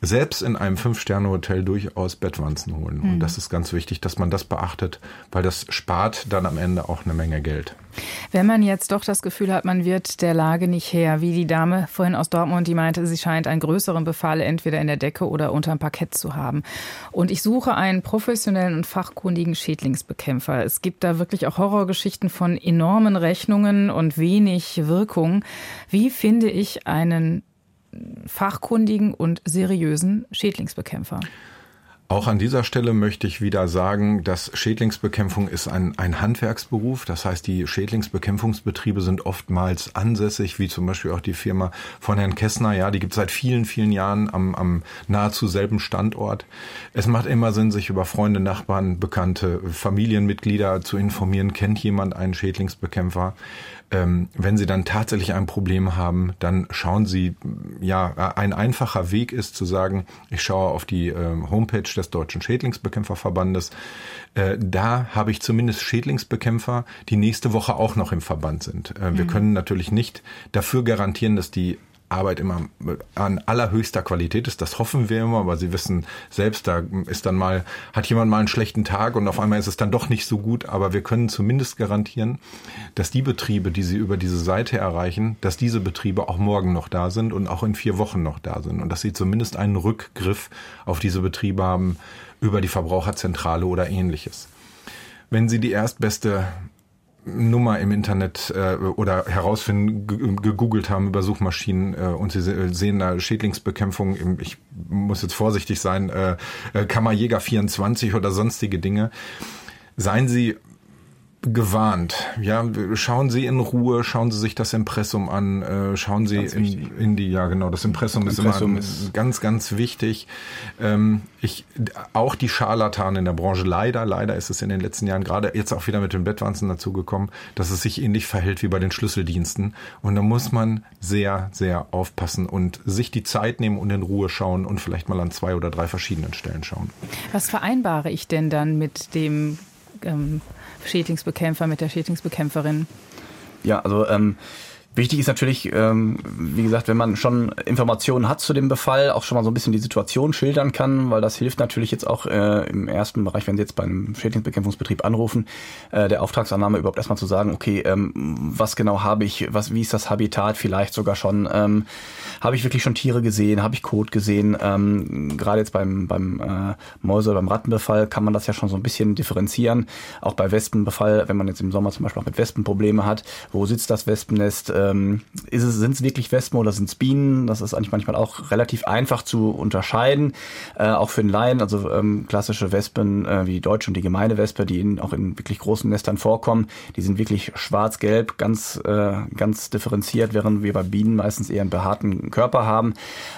[SPEAKER 4] selbst in einem Fünf-Sterne-Hotel durchaus Bettwanzen holen. Mhm. Und das ist ganz wichtig, dass man das beachtet, weil das spart dann am Ende auch eine Menge Geld.
[SPEAKER 2] Wenn man jetzt doch das Gefühl hat, man wird der Lage nicht her, wie die Dame vorhin aus Dortmund, die meinte, sie scheint einen größeren Befall entweder in der Decke oder unterm Parkett zu haben. Und ich suche einen professionellen und fachkundigen Schädlingsbekämpfer. Es gibt da wirklich auch Horrorgeschichten von enormen Rechnungen und wenig Wirkung. Wie finde ich einen fachkundigen und seriösen Schädlingsbekämpfer.
[SPEAKER 4] Auch an dieser Stelle möchte ich wieder sagen, dass Schädlingsbekämpfung ist ein, ein Handwerksberuf. Das heißt, die Schädlingsbekämpfungsbetriebe sind oftmals ansässig, wie zum Beispiel auch die Firma von Herrn Kessner. Ja, die gibt es seit vielen, vielen Jahren am, am nahezu selben Standort. Es macht immer Sinn, sich über Freunde, Nachbarn, Bekannte, Familienmitglieder zu informieren. Kennt jemand einen Schädlingsbekämpfer? Ähm, wenn Sie dann tatsächlich ein Problem haben, dann schauen Sie, ja, ein einfacher Weg ist zu sagen, ich schaue auf die äh, Homepage des Deutschen Schädlingsbekämpferverbandes. Äh, da habe ich zumindest Schädlingsbekämpfer, die nächste Woche auch noch im Verband sind. Äh, wir mhm. können natürlich nicht dafür garantieren, dass die Arbeit immer an allerhöchster Qualität ist. Das hoffen wir immer, aber Sie wissen selbst, da ist dann mal, hat jemand mal einen schlechten Tag und auf einmal ist es dann doch nicht so gut. Aber wir können zumindest garantieren, dass die Betriebe, die Sie über diese Seite erreichen, dass diese Betriebe auch morgen noch da sind und auch in vier Wochen noch da sind und dass Sie zumindest einen Rückgriff auf diese Betriebe haben über die Verbraucherzentrale oder ähnliches. Wenn Sie die erstbeste Nummer im Internet äh, oder herausfinden, gegoogelt haben über Suchmaschinen äh, und sie sehen da Schädlingsbekämpfung, im, ich muss jetzt vorsichtig sein, äh, äh Kammerjäger 24 oder sonstige Dinge. Seien Sie gewarnt. Ja, schauen Sie in Ruhe, schauen Sie sich das Impressum an, äh, schauen Sie in, in, die, ja genau, das Impressum, Impressum ist immer ist ganz, ganz wichtig. Ähm, ich, auch die Scharlatane in der Branche, leider, leider ist es in den letzten Jahren gerade jetzt auch wieder mit den Bettwanzen dazugekommen, dass es sich ähnlich verhält wie bei den Schlüsseldiensten. Und da muss man sehr, sehr aufpassen und sich die Zeit nehmen und in Ruhe schauen und vielleicht mal an zwei oder drei verschiedenen Stellen schauen.
[SPEAKER 2] Was vereinbare ich denn dann mit dem ähm, Schädlingsbekämpfer, mit der Schädlingsbekämpferin?
[SPEAKER 5] Ja, also ähm, Wichtig ist natürlich, ähm, wie gesagt, wenn man schon Informationen hat zu dem Befall, auch schon mal so ein bisschen die Situation schildern kann, weil das hilft natürlich jetzt auch äh, im ersten Bereich, wenn Sie jetzt beim Schädlingsbekämpfungsbetrieb anrufen, äh, der Auftragsannahme überhaupt erstmal zu sagen, okay, ähm, was genau habe ich, was, wie ist das Habitat vielleicht sogar schon, ähm, habe ich wirklich schon Tiere gesehen, habe ich Kot gesehen, ähm, gerade jetzt beim, beim äh, Mäuse- oder beim Rattenbefall kann man das ja schon so ein bisschen differenzieren, auch bei Wespenbefall, wenn man jetzt im Sommer zum Beispiel auch mit Wespen Probleme hat, wo sitzt das Wespennest, ähm, es, sind es wirklich Wespen oder sind es Bienen? Das ist eigentlich manchmal auch relativ einfach zu unterscheiden, äh, auch für den Laien. Also ähm, klassische Wespen äh, wie die deutsche und die gemeine Wespe, die in, auch in wirklich großen Nestern vorkommen, die sind wirklich schwarz-gelb, ganz, äh, ganz differenziert, während wir bei Bienen meistens eher einen behaarten Körper haben.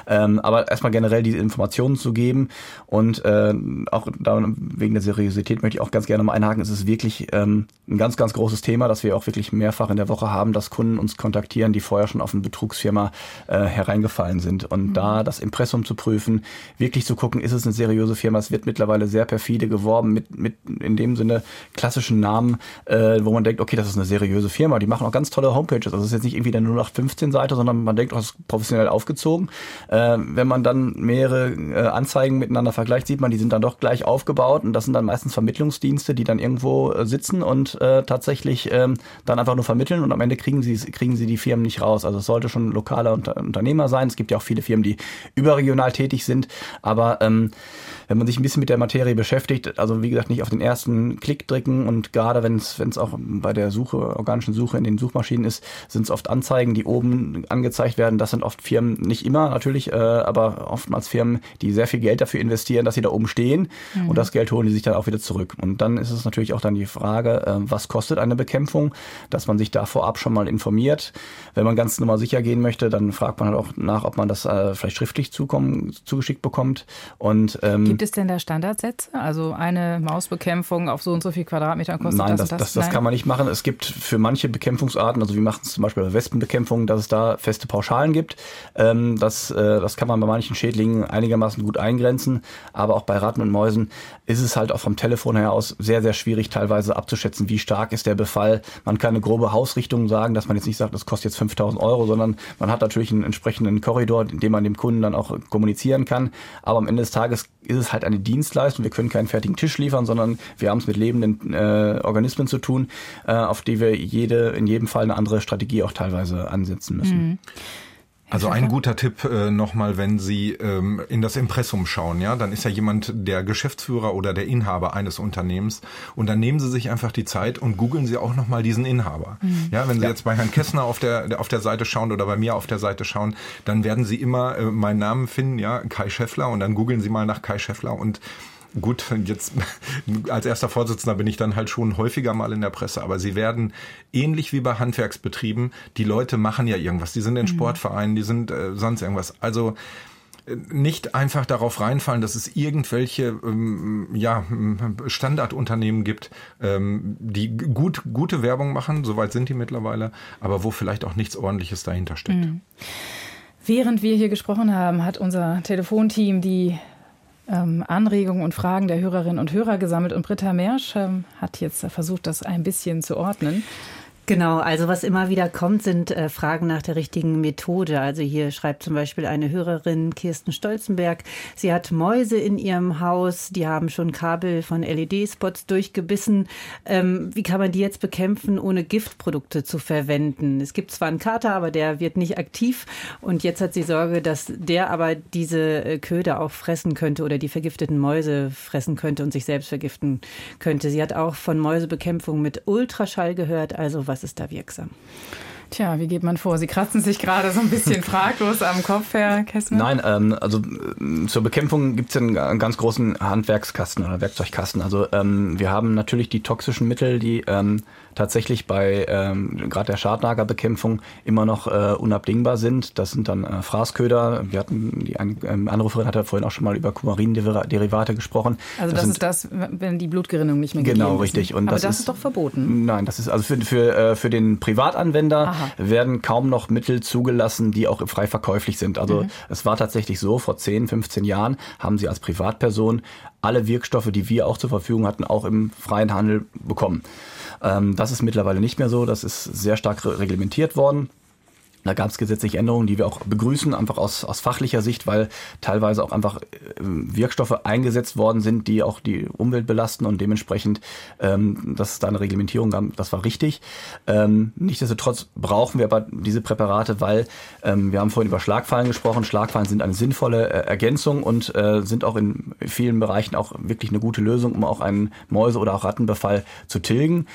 [SPEAKER 5] Ähm, aber erstmal generell diese Informationen zu geben und äh, auch da, wegen der Seriosität möchte ich auch ganz gerne mal einhaken. Es ist wirklich ähm, ein ganz, ganz großes Thema, dass wir auch wirklich mehrfach in der Woche haben, dass Kunden uns kontaktieren, die vorher schon auf eine Betrugsfirma äh, hereingefallen sind. Und mhm. da das Impressum zu prüfen, wirklich zu gucken, ist es eine seriöse Firma? Es wird mittlerweile sehr perfide geworben mit, mit in dem Sinne klassischen Namen, äh, wo man denkt, okay, das ist eine seriöse Firma. Die machen auch ganz tolle Homepages. Also es ist jetzt nicht irgendwie der 0815-Seite, sondern man denkt, das ist professionell aufgezogen. Äh, wenn man dann mehrere äh, Anzeigen miteinander vergleicht, sieht man, die sind dann doch gleich aufgebaut und das sind dann meistens Vermittlungsdienste, die dann irgendwo äh, sitzen und äh, tatsächlich äh, dann einfach nur vermitteln und am Ende kriegen sie, kriegen sie die Firmen nicht raus. Also es sollte schon ein lokaler Unter Unternehmer sein. Es gibt ja auch viele Firmen, die überregional tätig sind, aber ähm, wenn man sich ein bisschen mit der Materie beschäftigt, also wie gesagt, nicht auf den ersten Klick drücken und gerade wenn es wenn es auch bei der Suche, organischen Suche in den Suchmaschinen ist, sind es oft Anzeigen, die oben angezeigt werden. Das sind oft Firmen, nicht immer natürlich, äh, aber oftmals Firmen, die sehr viel Geld dafür investieren, dass sie da oben stehen mhm. und das Geld holen die sich dann auch wieder zurück. Und dann ist es natürlich auch dann die Frage, äh, was kostet eine Bekämpfung, dass man sich da vorab schon mal informiert. Wenn man ganz normal sicher gehen möchte, dann fragt man halt auch nach, ob man das äh, vielleicht schriftlich zukommen, zugeschickt bekommt. Und
[SPEAKER 2] ähm, Gibt es denn da Standardsätze? Also eine Mausbekämpfung auf so und so viel Quadratmetern kostet
[SPEAKER 5] Nein,
[SPEAKER 2] das,
[SPEAKER 5] das, das, das, das kann man nicht machen. Es gibt für manche Bekämpfungsarten, also wir machen es zum Beispiel bei Wespenbekämpfung, dass es da feste Pauschalen gibt. Ähm, das, äh, das kann man bei manchen Schädlingen einigermaßen gut eingrenzen. Aber auch bei Ratten und Mäusen ist es halt auch vom Telefon her aus sehr, sehr schwierig teilweise abzuschätzen, wie stark ist der Befall. Man kann eine grobe Hausrichtung sagen, dass man jetzt nicht sagt, das kostet jetzt 5000 Euro, sondern man hat natürlich einen entsprechenden Korridor, in dem man dem Kunden dann auch kommunizieren kann. Aber am Ende des Tages ist es halt eine Dienstleistung. Wir können keinen fertigen Tisch liefern, sondern wir haben es mit lebenden äh, Organismen zu tun, äh, auf die wir jede, in jedem Fall eine andere Strategie auch teilweise ansetzen müssen. Mhm.
[SPEAKER 4] Also ein guter Tipp äh, nochmal, wenn Sie ähm, in das Impressum schauen, ja, dann ist ja jemand der Geschäftsführer oder der Inhaber eines Unternehmens und dann nehmen Sie sich einfach die Zeit und googeln Sie auch nochmal diesen Inhaber. Mhm. Ja, wenn Sie ja. jetzt bei Herrn Kessner auf der auf der Seite schauen oder bei mir auf der Seite schauen, dann werden Sie immer äh, meinen Namen finden, ja, Kai Scheffler und dann googeln Sie mal nach Kai Scheffler und Gut, jetzt als erster Vorsitzender bin ich dann halt schon häufiger mal in der Presse, aber sie werden ähnlich wie bei Handwerksbetrieben, die Leute machen ja irgendwas, die sind in mhm. Sportvereinen, die sind äh, sonst irgendwas. Also äh, nicht einfach darauf reinfallen, dass es irgendwelche ähm, ja, Standardunternehmen gibt, ähm, die gut, gute Werbung machen, soweit sind die mittlerweile, aber wo vielleicht auch nichts ordentliches dahinter steckt. Mhm.
[SPEAKER 2] Während wir hier gesprochen haben, hat unser Telefonteam die ähm, Anregungen und Fragen der Hörerinnen und Hörer gesammelt und Britta Mersch ähm, hat jetzt versucht, das ein bisschen zu ordnen.
[SPEAKER 9] Genau, also was immer wieder kommt, sind äh, Fragen nach der richtigen Methode. Also hier schreibt zum Beispiel eine Hörerin Kirsten Stolzenberg, sie hat Mäuse in ihrem Haus, die haben schon Kabel von LED-Spots durchgebissen. Ähm, wie kann man die jetzt bekämpfen, ohne Giftprodukte zu verwenden? Es gibt zwar einen Kater, aber der wird nicht aktiv und jetzt hat sie Sorge, dass der aber diese äh, Köder auch fressen könnte oder die vergifteten Mäuse fressen könnte und sich selbst vergiften könnte. Sie hat auch von Mäusebekämpfung mit Ultraschall gehört, also was was ist da wirksam?
[SPEAKER 2] Tja, wie geht man vor? Sie kratzen sich gerade so ein bisschen fraglos am Kopf, Herr Kessner.
[SPEAKER 5] Nein, ähm, also äh, zur Bekämpfung gibt es einen ganz großen Handwerkskasten oder Werkzeugkasten. Also ähm, wir haben natürlich die toxischen Mittel, die ähm, tatsächlich bei ähm, gerade der Schadlagerbekämpfung immer noch äh, unabdingbar sind. Das sind dann äh, Fraßköder. Wir hatten die ein, ähm, Anruferin hat ja vorhin auch schon mal über Kumarin-Derivate gesprochen.
[SPEAKER 2] Also das, das ist das, wenn die Blutgerinnung nicht mehr
[SPEAKER 5] genau richtig.
[SPEAKER 2] Und Aber das, das ist, ist, doch verboten.
[SPEAKER 5] Nein, das ist also für für äh, für den Privatanwender Aha. werden kaum noch Mittel zugelassen, die auch frei verkäuflich sind. Also mhm. es war tatsächlich so vor 10, 15 Jahren haben sie als Privatperson alle Wirkstoffe, die wir auch zur Verfügung hatten, auch im freien Handel bekommen. Ähm, das ist mittlerweile nicht mehr so. Das ist sehr stark reglementiert worden. Da gab es gesetzliche Änderungen, die wir auch begrüßen, einfach aus, aus fachlicher Sicht, weil teilweise auch einfach äh, Wirkstoffe eingesetzt worden sind, die auch die Umwelt belasten und dementsprechend, ähm, dass es da eine Reglementierung gab, das war richtig. Ähm, nichtsdestotrotz brauchen wir aber diese Präparate, weil ähm, wir haben vorhin über Schlagfallen gesprochen. Schlagfallen sind eine sinnvolle äh, Ergänzung und äh, sind auch in vielen Bereichen auch wirklich eine gute Lösung, um auch einen Mäuse- oder auch Rattenbefall zu tilgen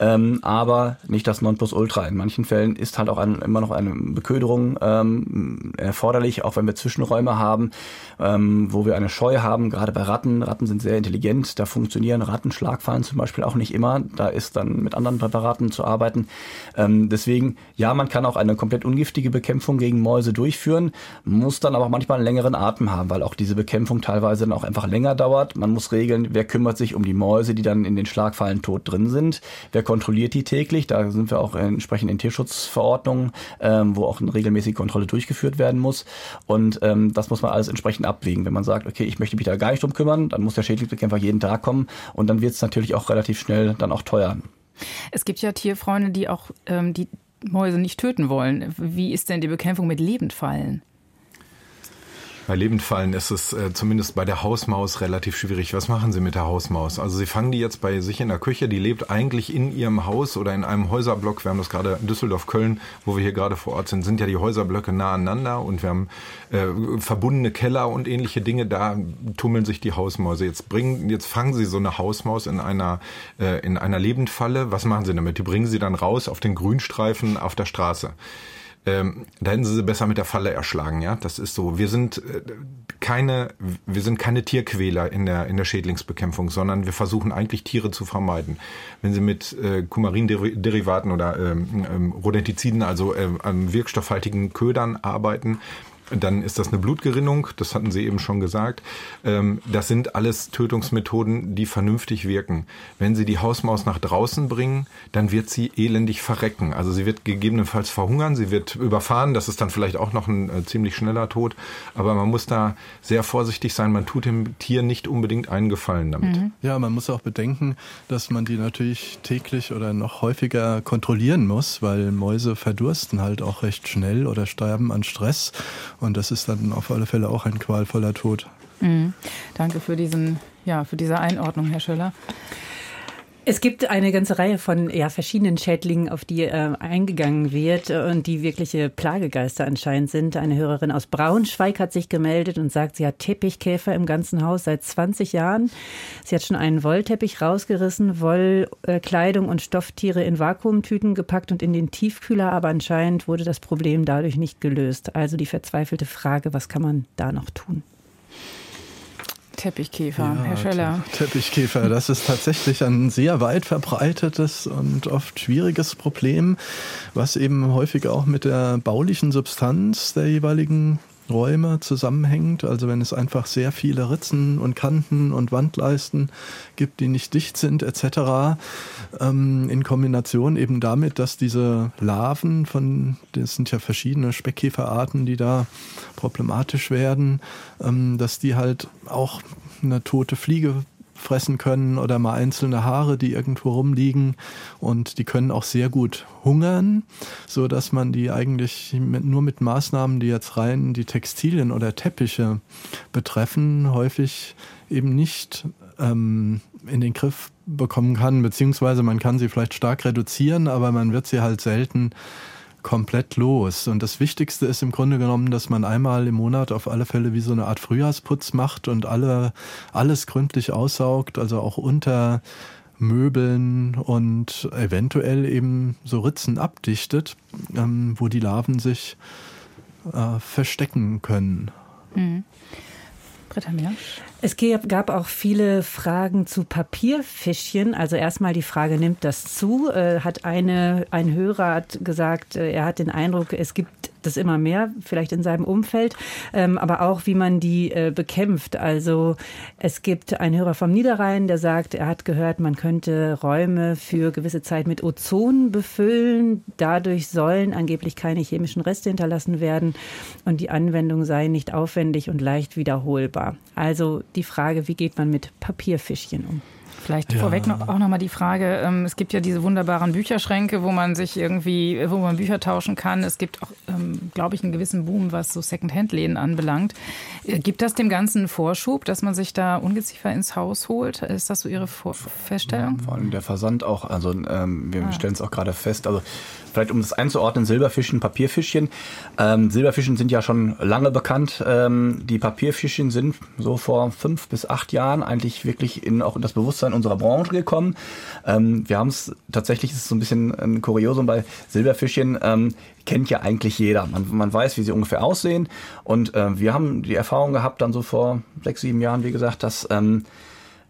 [SPEAKER 5] ähm, aber nicht das Nonplusultra. In manchen Fällen ist halt auch ein, immer noch eine Beköderung ähm, erforderlich, auch wenn wir Zwischenräume haben, ähm, wo wir eine Scheu haben, gerade bei Ratten. Ratten sind sehr intelligent, da funktionieren Rattenschlagfallen zum Beispiel auch nicht immer. Da ist dann mit anderen Präparaten zu arbeiten. Ähm, deswegen, ja, man kann auch eine komplett ungiftige Bekämpfung gegen Mäuse durchführen, muss dann aber manchmal einen längeren Atem haben, weil auch diese Bekämpfung teilweise dann auch einfach länger dauert. Man muss regeln, wer kümmert sich um die Mäuse, die dann in den Schlagfallen tot drin sind, wer kontrolliert die täglich. Da sind wir auch entsprechend in Tierschutzverordnungen, ähm, wo auch eine regelmäßige Kontrolle durchgeführt werden muss. Und ähm, das muss man alles entsprechend abwägen. Wenn man sagt, okay, ich möchte mich da gar nicht drum kümmern, dann muss der Schädlingsbekämpfer jeden Tag kommen und dann wird es natürlich auch relativ schnell dann auch teuer.
[SPEAKER 2] Es gibt ja Tierfreunde, die auch ähm, die Mäuse nicht töten wollen. Wie ist denn die Bekämpfung mit Lebendfallen?
[SPEAKER 4] Bei Lebendfallen ist es äh, zumindest bei der Hausmaus relativ schwierig. Was machen Sie mit der Hausmaus? Also Sie fangen die jetzt bei sich in der Küche, die lebt eigentlich in Ihrem Haus oder in einem Häuserblock. Wir haben das gerade in Düsseldorf-Köln, wo wir hier gerade vor Ort sind, sind ja die Häuserblöcke nah aneinander und wir haben äh, verbundene Keller und ähnliche Dinge. Da tummeln sich die Hausmäuse. Jetzt bringen, jetzt fangen Sie so eine Hausmaus in einer äh, in einer Lebendfalle. Was machen Sie damit? Die bringen Sie dann raus auf den Grünstreifen auf der Straße ähm, da hätten sie sie besser mit der Falle erschlagen, ja. Das ist so. Wir sind äh, keine, wir sind keine Tierquäler in der in der Schädlingsbekämpfung, sondern wir versuchen eigentlich Tiere zu vermeiden. Wenn Sie mit äh, Kumarinderivaten oder ähm, ähm, Rodentiziden, also äh, wirkstoffhaltigen Ködern arbeiten, dann ist das eine Blutgerinnung, das hatten Sie eben schon gesagt. Ähm, das sind alles Tötungsmethoden, die vernünftig wirken. Wenn Sie die Hausmaus nach draußen bringen, dann wird sie elendig verrecken. Also sie wird gegebenenfalls verhungern, sie wird überfahren, das ist dann vielleicht auch noch ein äh, ziemlich schneller Tod. Aber man muss da sehr vorsichtig sein, man tut dem Tier nicht unbedingt einen Gefallen damit. Mhm.
[SPEAKER 3] Ja, man muss auch bedenken, dass man die natürlich täglich oder noch häufiger kontrollieren muss, weil Mäuse verdursten halt auch recht schnell oder sterben an Stress. Und das ist dann auf alle Fälle auch ein qualvoller Tod.
[SPEAKER 2] Mhm. Danke für diesen, ja, für diese Einordnung, Herr Schöller.
[SPEAKER 9] Es gibt eine ganze Reihe von ja, verschiedenen Schädlingen, auf die äh, eingegangen wird und die wirkliche Plagegeister anscheinend sind. Eine Hörerin aus Braunschweig hat sich gemeldet und sagt, sie hat Teppichkäfer im ganzen Haus seit 20 Jahren. Sie hat schon einen Wollteppich rausgerissen, Wollkleidung und Stofftiere in Vakuumtüten gepackt und in den Tiefkühler, aber anscheinend wurde das Problem dadurch nicht gelöst. Also die verzweifelte Frage, was kann man da noch tun?
[SPEAKER 2] Teppichkäfer, ja, Herr Schöller.
[SPEAKER 3] Teppichkäfer, das ist tatsächlich ein sehr weit verbreitetes und oft schwieriges Problem, was eben häufig auch mit der baulichen Substanz der jeweiligen Räume zusammenhängt. Also wenn es einfach sehr viele Ritzen und Kanten und Wandleisten gibt, die nicht dicht sind etc. Ähm, in Kombination eben damit, dass diese Larven von, das sind ja verschiedene Speckkäferarten, die da problematisch werden, ähm, dass die halt auch eine tote Fliege fressen können oder mal einzelne Haare, die irgendwo rumliegen. Und die können auch sehr gut hungern, so dass man die eigentlich mit, nur mit Maßnahmen, die jetzt rein die Textilien oder Teppiche betreffen, häufig eben nicht ähm, in den Griff bekommen kann, beziehungsweise man kann sie vielleicht stark reduzieren, aber man wird sie halt selten komplett los. Und das Wichtigste ist im Grunde genommen, dass man einmal im Monat auf alle Fälle wie so eine Art Frühjahrsputz macht und alle, alles gründlich aussaugt, also auch unter Möbeln und eventuell eben so Ritzen abdichtet, ähm, wo die Larven sich äh, verstecken können.
[SPEAKER 2] Mhm. Britta Mersch.
[SPEAKER 9] Es gab auch viele Fragen zu Papierfischchen. Also erstmal die Frage, nimmt das zu? Äh, hat eine, ein Hörer hat gesagt, äh, er hat den Eindruck, es gibt das immer mehr, vielleicht in seinem Umfeld, ähm, aber auch, wie man die äh, bekämpft. Also es gibt einen Hörer vom Niederrhein, der sagt, er hat gehört, man könnte Räume für gewisse Zeit mit Ozon befüllen. Dadurch sollen angeblich keine chemischen Reste hinterlassen werden und die Anwendung sei nicht aufwendig und leicht wiederholbar. Also die Frage, wie geht man mit Papierfischchen um?
[SPEAKER 2] Vielleicht ja. vorweg noch, auch nochmal die Frage, ähm, es gibt ja diese wunderbaren Bücherschränke, wo man sich irgendwie, wo man Bücher tauschen kann. Es gibt auch, ähm, glaube ich, einen gewissen Boom, was so Secondhand-Läden anbelangt. Äh, gibt das dem Ganzen Vorschub, dass man sich da Ungeziefer ins Haus holt? Ist das so Ihre Vor Feststellung?
[SPEAKER 5] Ja, vor allem der Versand auch. Also ähm, wir ah. stellen es auch gerade fest. Also vielleicht um das einzuordnen, Silberfischen, Papierfischchen. Ähm, Silberfischen sind ja schon lange bekannt. Ähm, die Papierfischchen sind so vor fünf bis acht Jahren eigentlich wirklich in, auch in das Bewusstsein unserer Branche gekommen. Ähm, wir haben es tatsächlich, ist so ein bisschen ein Kuriosum bei Silberfischchen, ähm, kennt ja eigentlich jeder. Man, man weiß, wie sie ungefähr aussehen. Und äh, wir haben die Erfahrung gehabt, dann so vor sechs, sieben Jahren, wie gesagt, dass ähm,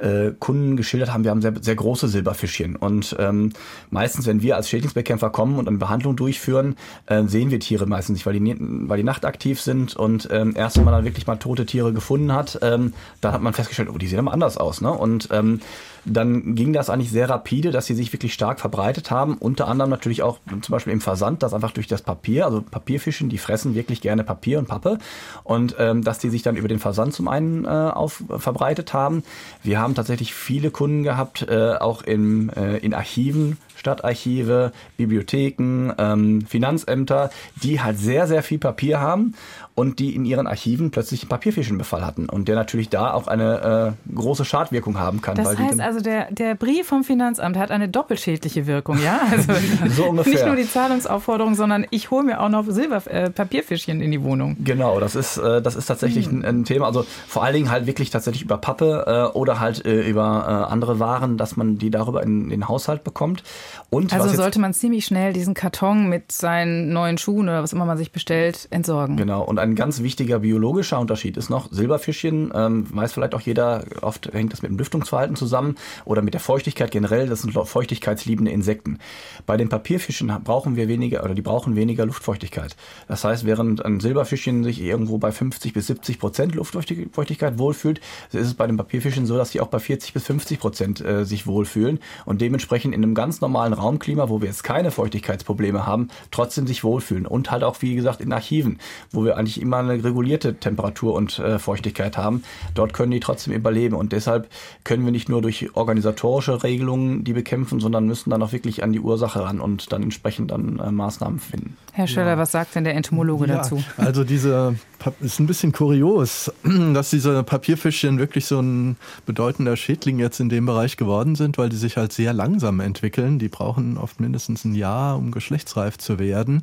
[SPEAKER 5] äh, Kunden geschildert haben, wir haben sehr, sehr große Silberfischchen. Und ähm, meistens, wenn wir als Schädlingsbekämpfer kommen und eine Behandlung durchführen, äh, sehen wir Tiere meistens nicht, weil die, weil die nachtaktiv sind. Und ähm, erst wenn man dann wirklich mal tote Tiere gefunden hat, ähm, dann hat man festgestellt, oh, die sehen aber anders aus. Ne? Und ähm, dann ging das eigentlich sehr rapide, dass sie sich wirklich stark verbreitet haben. Unter anderem natürlich auch zum Beispiel im Versand, dass einfach durch das Papier, also Papierfischen, die fressen wirklich gerne Papier und Pappe und ähm, dass die sich dann über den Versand zum einen äh, auf, verbreitet haben. Wir haben tatsächlich viele Kunden gehabt, äh, auch in, äh, in Archiven, Stadtarchive, Bibliotheken, ähm, Finanzämter, die halt sehr, sehr viel Papier haben und die in ihren Archiven plötzlich einen Papierfischenbefall hatten und der natürlich da auch eine äh, große Schadwirkung haben kann.
[SPEAKER 2] Das heißt also, der, der Brief vom Finanzamt hat eine doppelschädliche Wirkung, ja? Also so ungefähr. Nicht nur die Zahlungsaufforderung, sondern ich hole mir auch noch Silberpapierfischchen äh, in die Wohnung.
[SPEAKER 5] Genau, das ist, äh, das ist tatsächlich hm. ein, ein, Thema. Also vor allen Dingen halt wirklich tatsächlich über Pappe äh, oder halt äh, über äh, andere Waren, dass man die darüber in, in den Haushalt bekommt.
[SPEAKER 2] Und also sollte man ziemlich schnell diesen Karton mit seinen neuen Schuhen oder was immer man sich bestellt entsorgen.
[SPEAKER 5] Genau. Und ein ganz wichtiger biologischer Unterschied ist noch Silberfischchen. Ähm, weiß vielleicht auch jeder, oft hängt das mit dem Lüftungsverhalten zusammen oder mit der Feuchtigkeit generell. Das sind feuchtigkeitsliebende Insekten. Bei den Papierfischen brauchen wir weniger oder die brauchen weniger Luftfeuchtigkeit. Das heißt, während ein Silberfischchen sich irgendwo bei 50 bis 70 Prozent Luftfeuchtigkeit wohlfühlt, ist es bei den Papierfischen so, dass sie auch bei 40 bis 50 Prozent äh, sich wohlfühlen und dementsprechend in einem ganz normalen Raumklima, wo wir jetzt keine Feuchtigkeitsprobleme haben, trotzdem sich wohlfühlen. Und halt auch, wie gesagt, in Archiven, wo wir eigentlich immer eine regulierte Temperatur und äh, Feuchtigkeit haben. Dort können die trotzdem überleben. Und deshalb können wir nicht nur durch organisatorische Regelungen die bekämpfen, sondern müssen dann auch wirklich an die Ursache ran und dann entsprechend dann äh, Maßnahmen finden.
[SPEAKER 2] Herr Schöller, ja. was sagt denn der Entomologe ja, dazu?
[SPEAKER 3] Also diese ist ein bisschen kurios, dass diese Papierfischchen wirklich so ein bedeutender Schädling jetzt in dem Bereich geworden sind, weil die sich halt sehr langsam entwickeln. Die brauchen oft mindestens ein Jahr, um geschlechtsreif zu werden.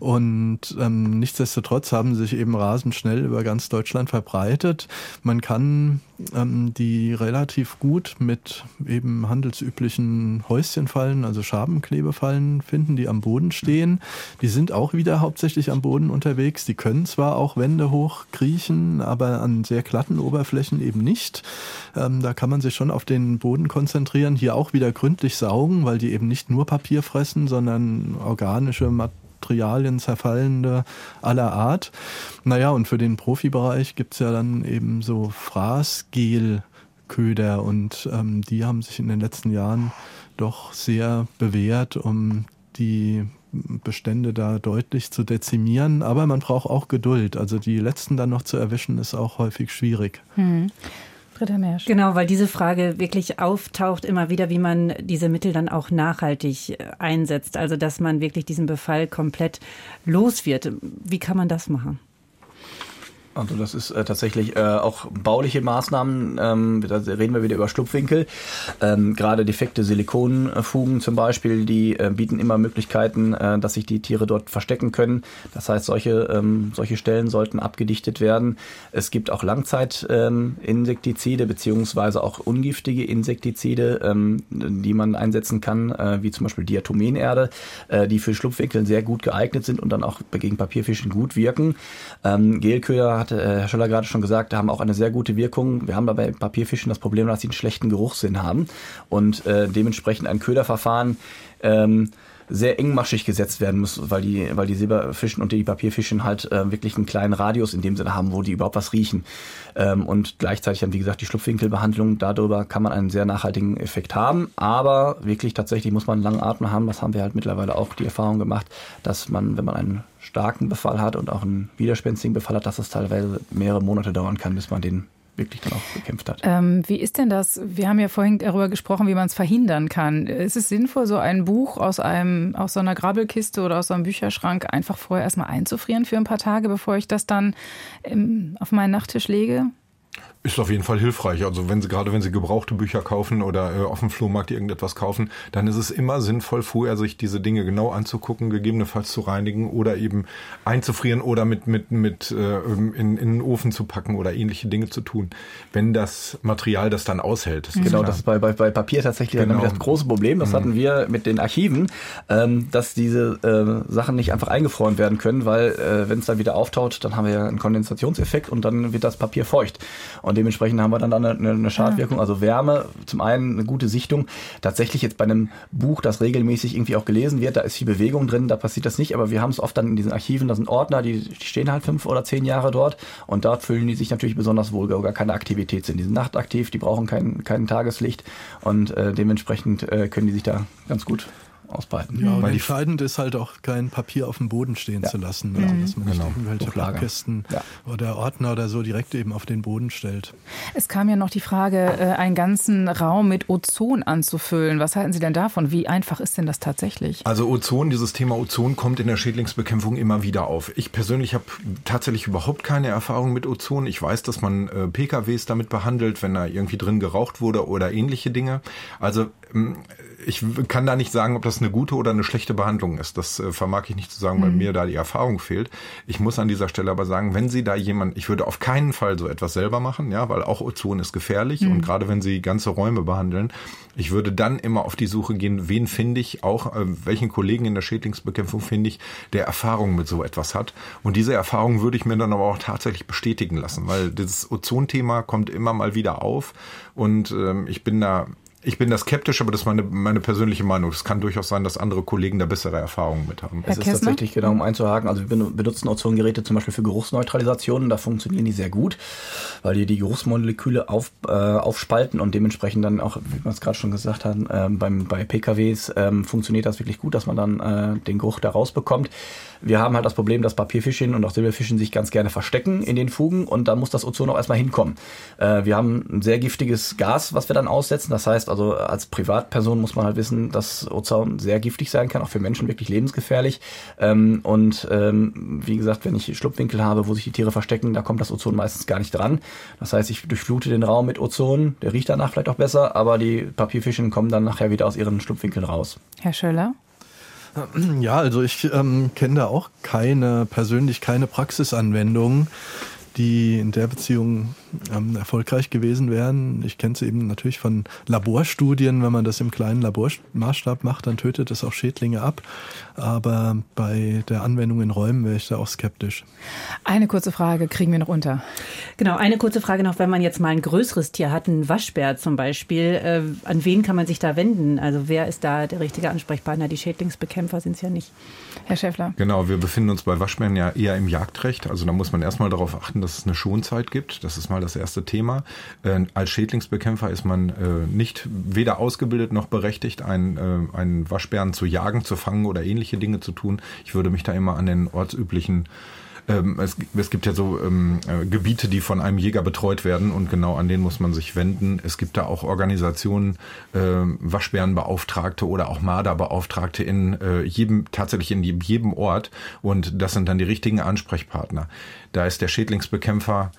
[SPEAKER 3] Und ähm, nichtsdestotrotz haben sie sich eben rasend schnell über ganz Deutschland verbreitet. Man kann ähm, die relativ gut mit eben handelsüblichen Häuschenfallen, also Schabenklebefallen finden, die am Boden stehen. Die sind auch wieder hauptsächlich am Boden unterwegs. Die können zwar auch Wände hochkriechen, aber an sehr glatten Oberflächen eben nicht. Ähm, da kann man sich schon auf den Boden konzentrieren. Hier auch wieder gründlich saugen, weil die eben nicht nur Papier fressen, sondern organische Materialien, zerfallende aller Art. Naja, und für den Profibereich gibt es ja dann eben so Fraßgelköder und ähm, die haben sich in den letzten Jahren doch sehr bewährt, um die Bestände da deutlich zu dezimieren. Aber man braucht auch Geduld. Also die letzten dann noch zu erwischen, ist auch häufig schwierig. Hm.
[SPEAKER 9] Britta Mersch. Genau, weil diese Frage wirklich auftaucht immer wieder, wie man diese Mittel dann auch nachhaltig äh, einsetzt. Also dass man wirklich diesen Befall komplett los wird. Wie kann man das machen?
[SPEAKER 5] Also das ist äh, tatsächlich äh, auch bauliche Maßnahmen. Ähm, da reden wir wieder über Schlupfwinkel. Ähm, Gerade defekte Silikonfugen zum Beispiel, die äh, bieten immer Möglichkeiten, äh, dass sich die Tiere dort verstecken können. Das heißt, solche, ähm, solche Stellen sollten abgedichtet werden. Es gibt auch Langzeitinsektizide ähm, beziehungsweise auch ungiftige Insektizide, ähm, die man einsetzen kann, äh, wie zum Beispiel Diatomenerde, äh, die für Schlupfwinkel sehr gut geeignet sind und dann auch gegen Papierfischen gut wirken. Ähm, Gelköder hatte äh, Herr Schöller gerade schon gesagt, haben auch eine sehr gute Wirkung. Wir haben dabei Papierfischen das Problem, dass sie einen schlechten Geruchssinn haben und äh, dementsprechend ein Köderverfahren ähm, sehr engmaschig gesetzt werden muss, weil die, weil die Silberfischen und die Papierfischen halt äh, wirklich einen kleinen Radius in dem Sinne haben, wo die überhaupt was riechen. Ähm, und gleichzeitig dann, wie gesagt, die Schlupfwinkelbehandlung, darüber kann man einen sehr nachhaltigen Effekt haben. Aber wirklich tatsächlich muss man einen langen Atem haben. Das haben wir halt mittlerweile auch die Erfahrung gemacht, dass man, wenn man einen starken Befall hat und auch einen widerspenstigen Befall hat, dass es teilweise mehrere Monate dauern kann, bis man den wirklich dann auch bekämpft hat.
[SPEAKER 2] Ähm, wie ist denn das? Wir haben ja vorhin darüber gesprochen, wie man es verhindern kann. Ist es sinnvoll, so ein Buch aus einem, aus so einer Grabbelkiste oder aus so einem Bücherschrank einfach vorher erstmal einzufrieren für ein paar Tage, bevor ich das dann ähm, auf meinen Nachttisch lege?
[SPEAKER 4] Ist auf jeden Fall hilfreich. Also wenn Sie gerade wenn Sie gebrauchte Bücher kaufen oder äh, auf dem Flohmarkt irgendetwas kaufen, dann ist es immer sinnvoll, vorher sich diese Dinge genau anzugucken, gegebenenfalls zu reinigen oder eben einzufrieren oder mit mit mit äh, in, in den Ofen zu packen oder ähnliche Dinge zu tun, wenn das Material das dann aushält.
[SPEAKER 5] Das genau, das ist bei, bei, bei Papier tatsächlich genau. das große Problem. Das mhm. hatten wir mit den Archiven, ähm, dass diese äh, Sachen nicht einfach eingefroren werden können, weil äh, wenn es dann wieder auftaut, dann haben wir ja einen Kondensationseffekt und dann wird das Papier feucht. Und dementsprechend haben wir dann eine, eine Schadwirkung. Also Wärme, zum einen eine gute Sichtung. Tatsächlich jetzt bei einem Buch, das regelmäßig irgendwie auch gelesen wird, da ist viel Bewegung drin, da passiert das nicht. Aber wir haben es oft dann in diesen Archiven, da sind Ordner, die, die stehen halt fünf oder zehn Jahre dort und dort fühlen die sich natürlich besonders wohl, gar keine Aktivität sind. Die sind nachtaktiv, die brauchen kein, kein Tageslicht und äh, dementsprechend äh, können die sich da ganz gut ausbreiten.
[SPEAKER 3] Ja, und entscheidend ist halt auch kein Papier auf dem Boden stehen ja. zu lassen. Also, dass man genau. nicht irgendwelche Pappkästen ja. oder Ordner oder so direkt eben auf den Boden stellt.
[SPEAKER 2] Es kam ja noch die Frage, äh, einen ganzen Raum mit Ozon anzufüllen. Was halten Sie denn davon? Wie einfach ist denn das tatsächlich?
[SPEAKER 4] Also Ozon, dieses Thema Ozon kommt in der Schädlingsbekämpfung immer wieder auf. Ich persönlich habe tatsächlich überhaupt keine Erfahrung mit Ozon. Ich weiß, dass man äh, PKWs damit behandelt, wenn da irgendwie drin geraucht wurde oder ähnliche Dinge. Also ähm, ich kann da nicht sagen, ob das eine gute oder eine schlechte Behandlung ist. Das äh, vermag ich nicht zu sagen, weil mhm. mir da die Erfahrung fehlt. Ich muss an dieser Stelle aber sagen, wenn Sie da jemand, ich würde auf keinen Fall so etwas selber machen, ja, weil auch Ozon ist gefährlich mhm. und gerade wenn Sie ganze Räume behandeln, ich würde dann immer auf die Suche gehen, wen finde ich, auch äh, welchen Kollegen in der Schädlingsbekämpfung finde ich, der Erfahrung mit so etwas hat. Und diese Erfahrung würde ich mir dann aber auch tatsächlich bestätigen lassen, weil das Ozonthema kommt immer mal wieder auf und ähm, ich bin da ich bin da skeptisch, aber das ist meine, meine persönliche Meinung. Es kann durchaus sein, dass andere Kollegen da bessere Erfahrungen mit haben.
[SPEAKER 5] Es ist tatsächlich, genau, um einzuhaken, also wir benutzen Ozongeräte zum Beispiel für Geruchsneutralisationen, da funktionieren die sehr gut, weil die die Geruchsmoleküle auf, äh, aufspalten und dementsprechend dann auch, wie wir es gerade schon gesagt haben, äh, beim, bei PKWs äh, funktioniert das wirklich gut, dass man dann äh, den Geruch da rausbekommt. Wir haben halt das Problem, dass Papierfischchen und auch Silberfischchen sich ganz gerne verstecken in den Fugen und da muss das Ozon auch erstmal hinkommen. Äh, wir haben ein sehr giftiges Gas, was wir dann aussetzen. Das heißt also, als Privatperson muss man halt wissen, dass Ozon sehr giftig sein kann, auch für Menschen wirklich lebensgefährlich. Ähm, und ähm, wie gesagt, wenn ich Schlupfwinkel habe, wo sich die Tiere verstecken, da kommt das Ozon meistens gar nicht dran. Das heißt, ich durchflute den Raum mit Ozon, der riecht danach vielleicht auch besser, aber die Papierfischchen kommen dann nachher wieder aus ihren Schlupfwinkeln raus.
[SPEAKER 2] Herr Schöller?
[SPEAKER 3] Ja, also ich ähm, kenne da auch keine, persönlich keine Praxisanwendungen die in der Beziehung ähm, erfolgreich gewesen wären. Ich kenne es eben natürlich von Laborstudien. Wenn man das im kleinen Labormaßstab macht, dann tötet es auch Schädlinge ab. Aber bei der Anwendung in Räumen wäre ich da auch skeptisch.
[SPEAKER 2] Eine kurze Frage kriegen wir noch unter.
[SPEAKER 9] Genau, eine kurze Frage noch, wenn man jetzt mal ein größeres Tier hat, einen Waschbär zum Beispiel, äh, an wen kann man sich da wenden? Also wer ist da der richtige Ansprechpartner? Die Schädlingsbekämpfer sind es ja nicht. Herr Schäffler.
[SPEAKER 4] Genau, wir befinden uns bei Waschbären ja eher im Jagdrecht. Also da muss man erstmal darauf achten, dass es eine Schonzeit gibt. Das ist mal das erste Thema. Äh, als Schädlingsbekämpfer ist man äh, nicht weder ausgebildet noch berechtigt, einen, äh, einen Waschbären zu jagen, zu fangen oder ähnliche Dinge zu tun. Ich würde mich da immer an den ortsüblichen ähm, es, es, gibt ja so ähm, äh, Gebiete, die von einem Jäger betreut werden und genau an denen muss man sich wenden. Es gibt da auch Organisationen, äh, Waschbärenbeauftragte oder auch Marderbeauftragte in äh, jedem, tatsächlich in jedem Ort und das sind dann die richtigen Ansprechpartner. Da ist der Schädlingsbekämpfer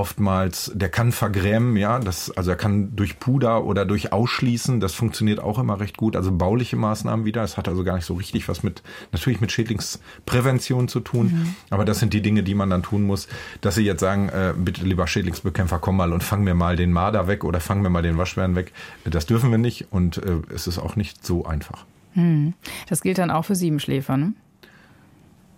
[SPEAKER 4] oftmals, der kann vergrämen, ja, das, also er kann durch Puder oder durch Ausschließen, das funktioniert auch immer recht gut, also bauliche Maßnahmen wieder, es hat also gar nicht so richtig was mit, natürlich mit Schädlingsprävention zu tun, mhm. aber das sind die Dinge, die man dann tun muss, dass sie jetzt sagen, äh, bitte lieber Schädlingsbekämpfer, komm mal und fang mir mal den Marder weg oder fang mir mal den Waschbären weg, das dürfen wir nicht und äh, es ist auch nicht so einfach.
[SPEAKER 2] Mhm. Das gilt dann auch für Siebenschläfer, ne?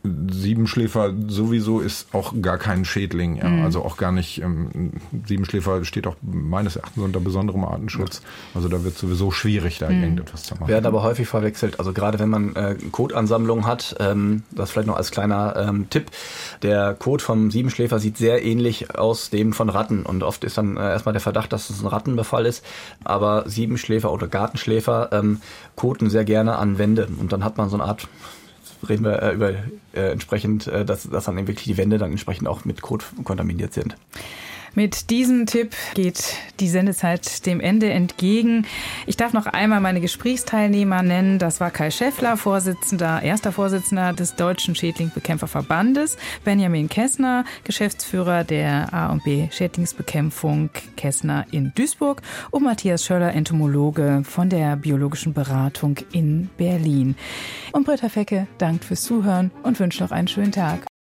[SPEAKER 4] Siebenschläfer sowieso ist auch gar kein Schädling, ja. Mhm. also auch gar nicht. Ähm, Siebenschläfer steht auch meines Erachtens unter besonderem Artenschutz. Also da wird sowieso schwierig, da mhm. irgendetwas zu machen.
[SPEAKER 5] Werden aber häufig verwechselt. Also gerade wenn man äh, Kotansammlungen hat, ähm, das vielleicht noch als kleiner ähm, Tipp. Der Kot vom Siebenschläfer sieht sehr ähnlich aus dem von Ratten und oft ist dann äh, erstmal der Verdacht, dass es ein Rattenbefall ist. Aber Siebenschläfer oder Gartenschläfer ähm, koten sehr gerne an Wände und dann hat man so eine Art reden wir äh, über äh, entsprechend, äh, dass, dass dann wirklich die Wände dann entsprechend auch mit Kot kontaminiert sind.
[SPEAKER 2] Mit diesem Tipp geht die Sendezeit dem Ende entgegen. Ich darf noch einmal meine Gesprächsteilnehmer nennen. Das war Kai Schäffler, Vorsitzender, erster Vorsitzender des Deutschen Schädlingsbekämpferverbandes, Benjamin Kessner, Geschäftsführer der A&B Schädlingsbekämpfung Kessner in Duisburg und Matthias Schöller, Entomologe von der Biologischen Beratung in Berlin. Und Britta Fecke dankt fürs Zuhören und wünscht noch einen schönen Tag.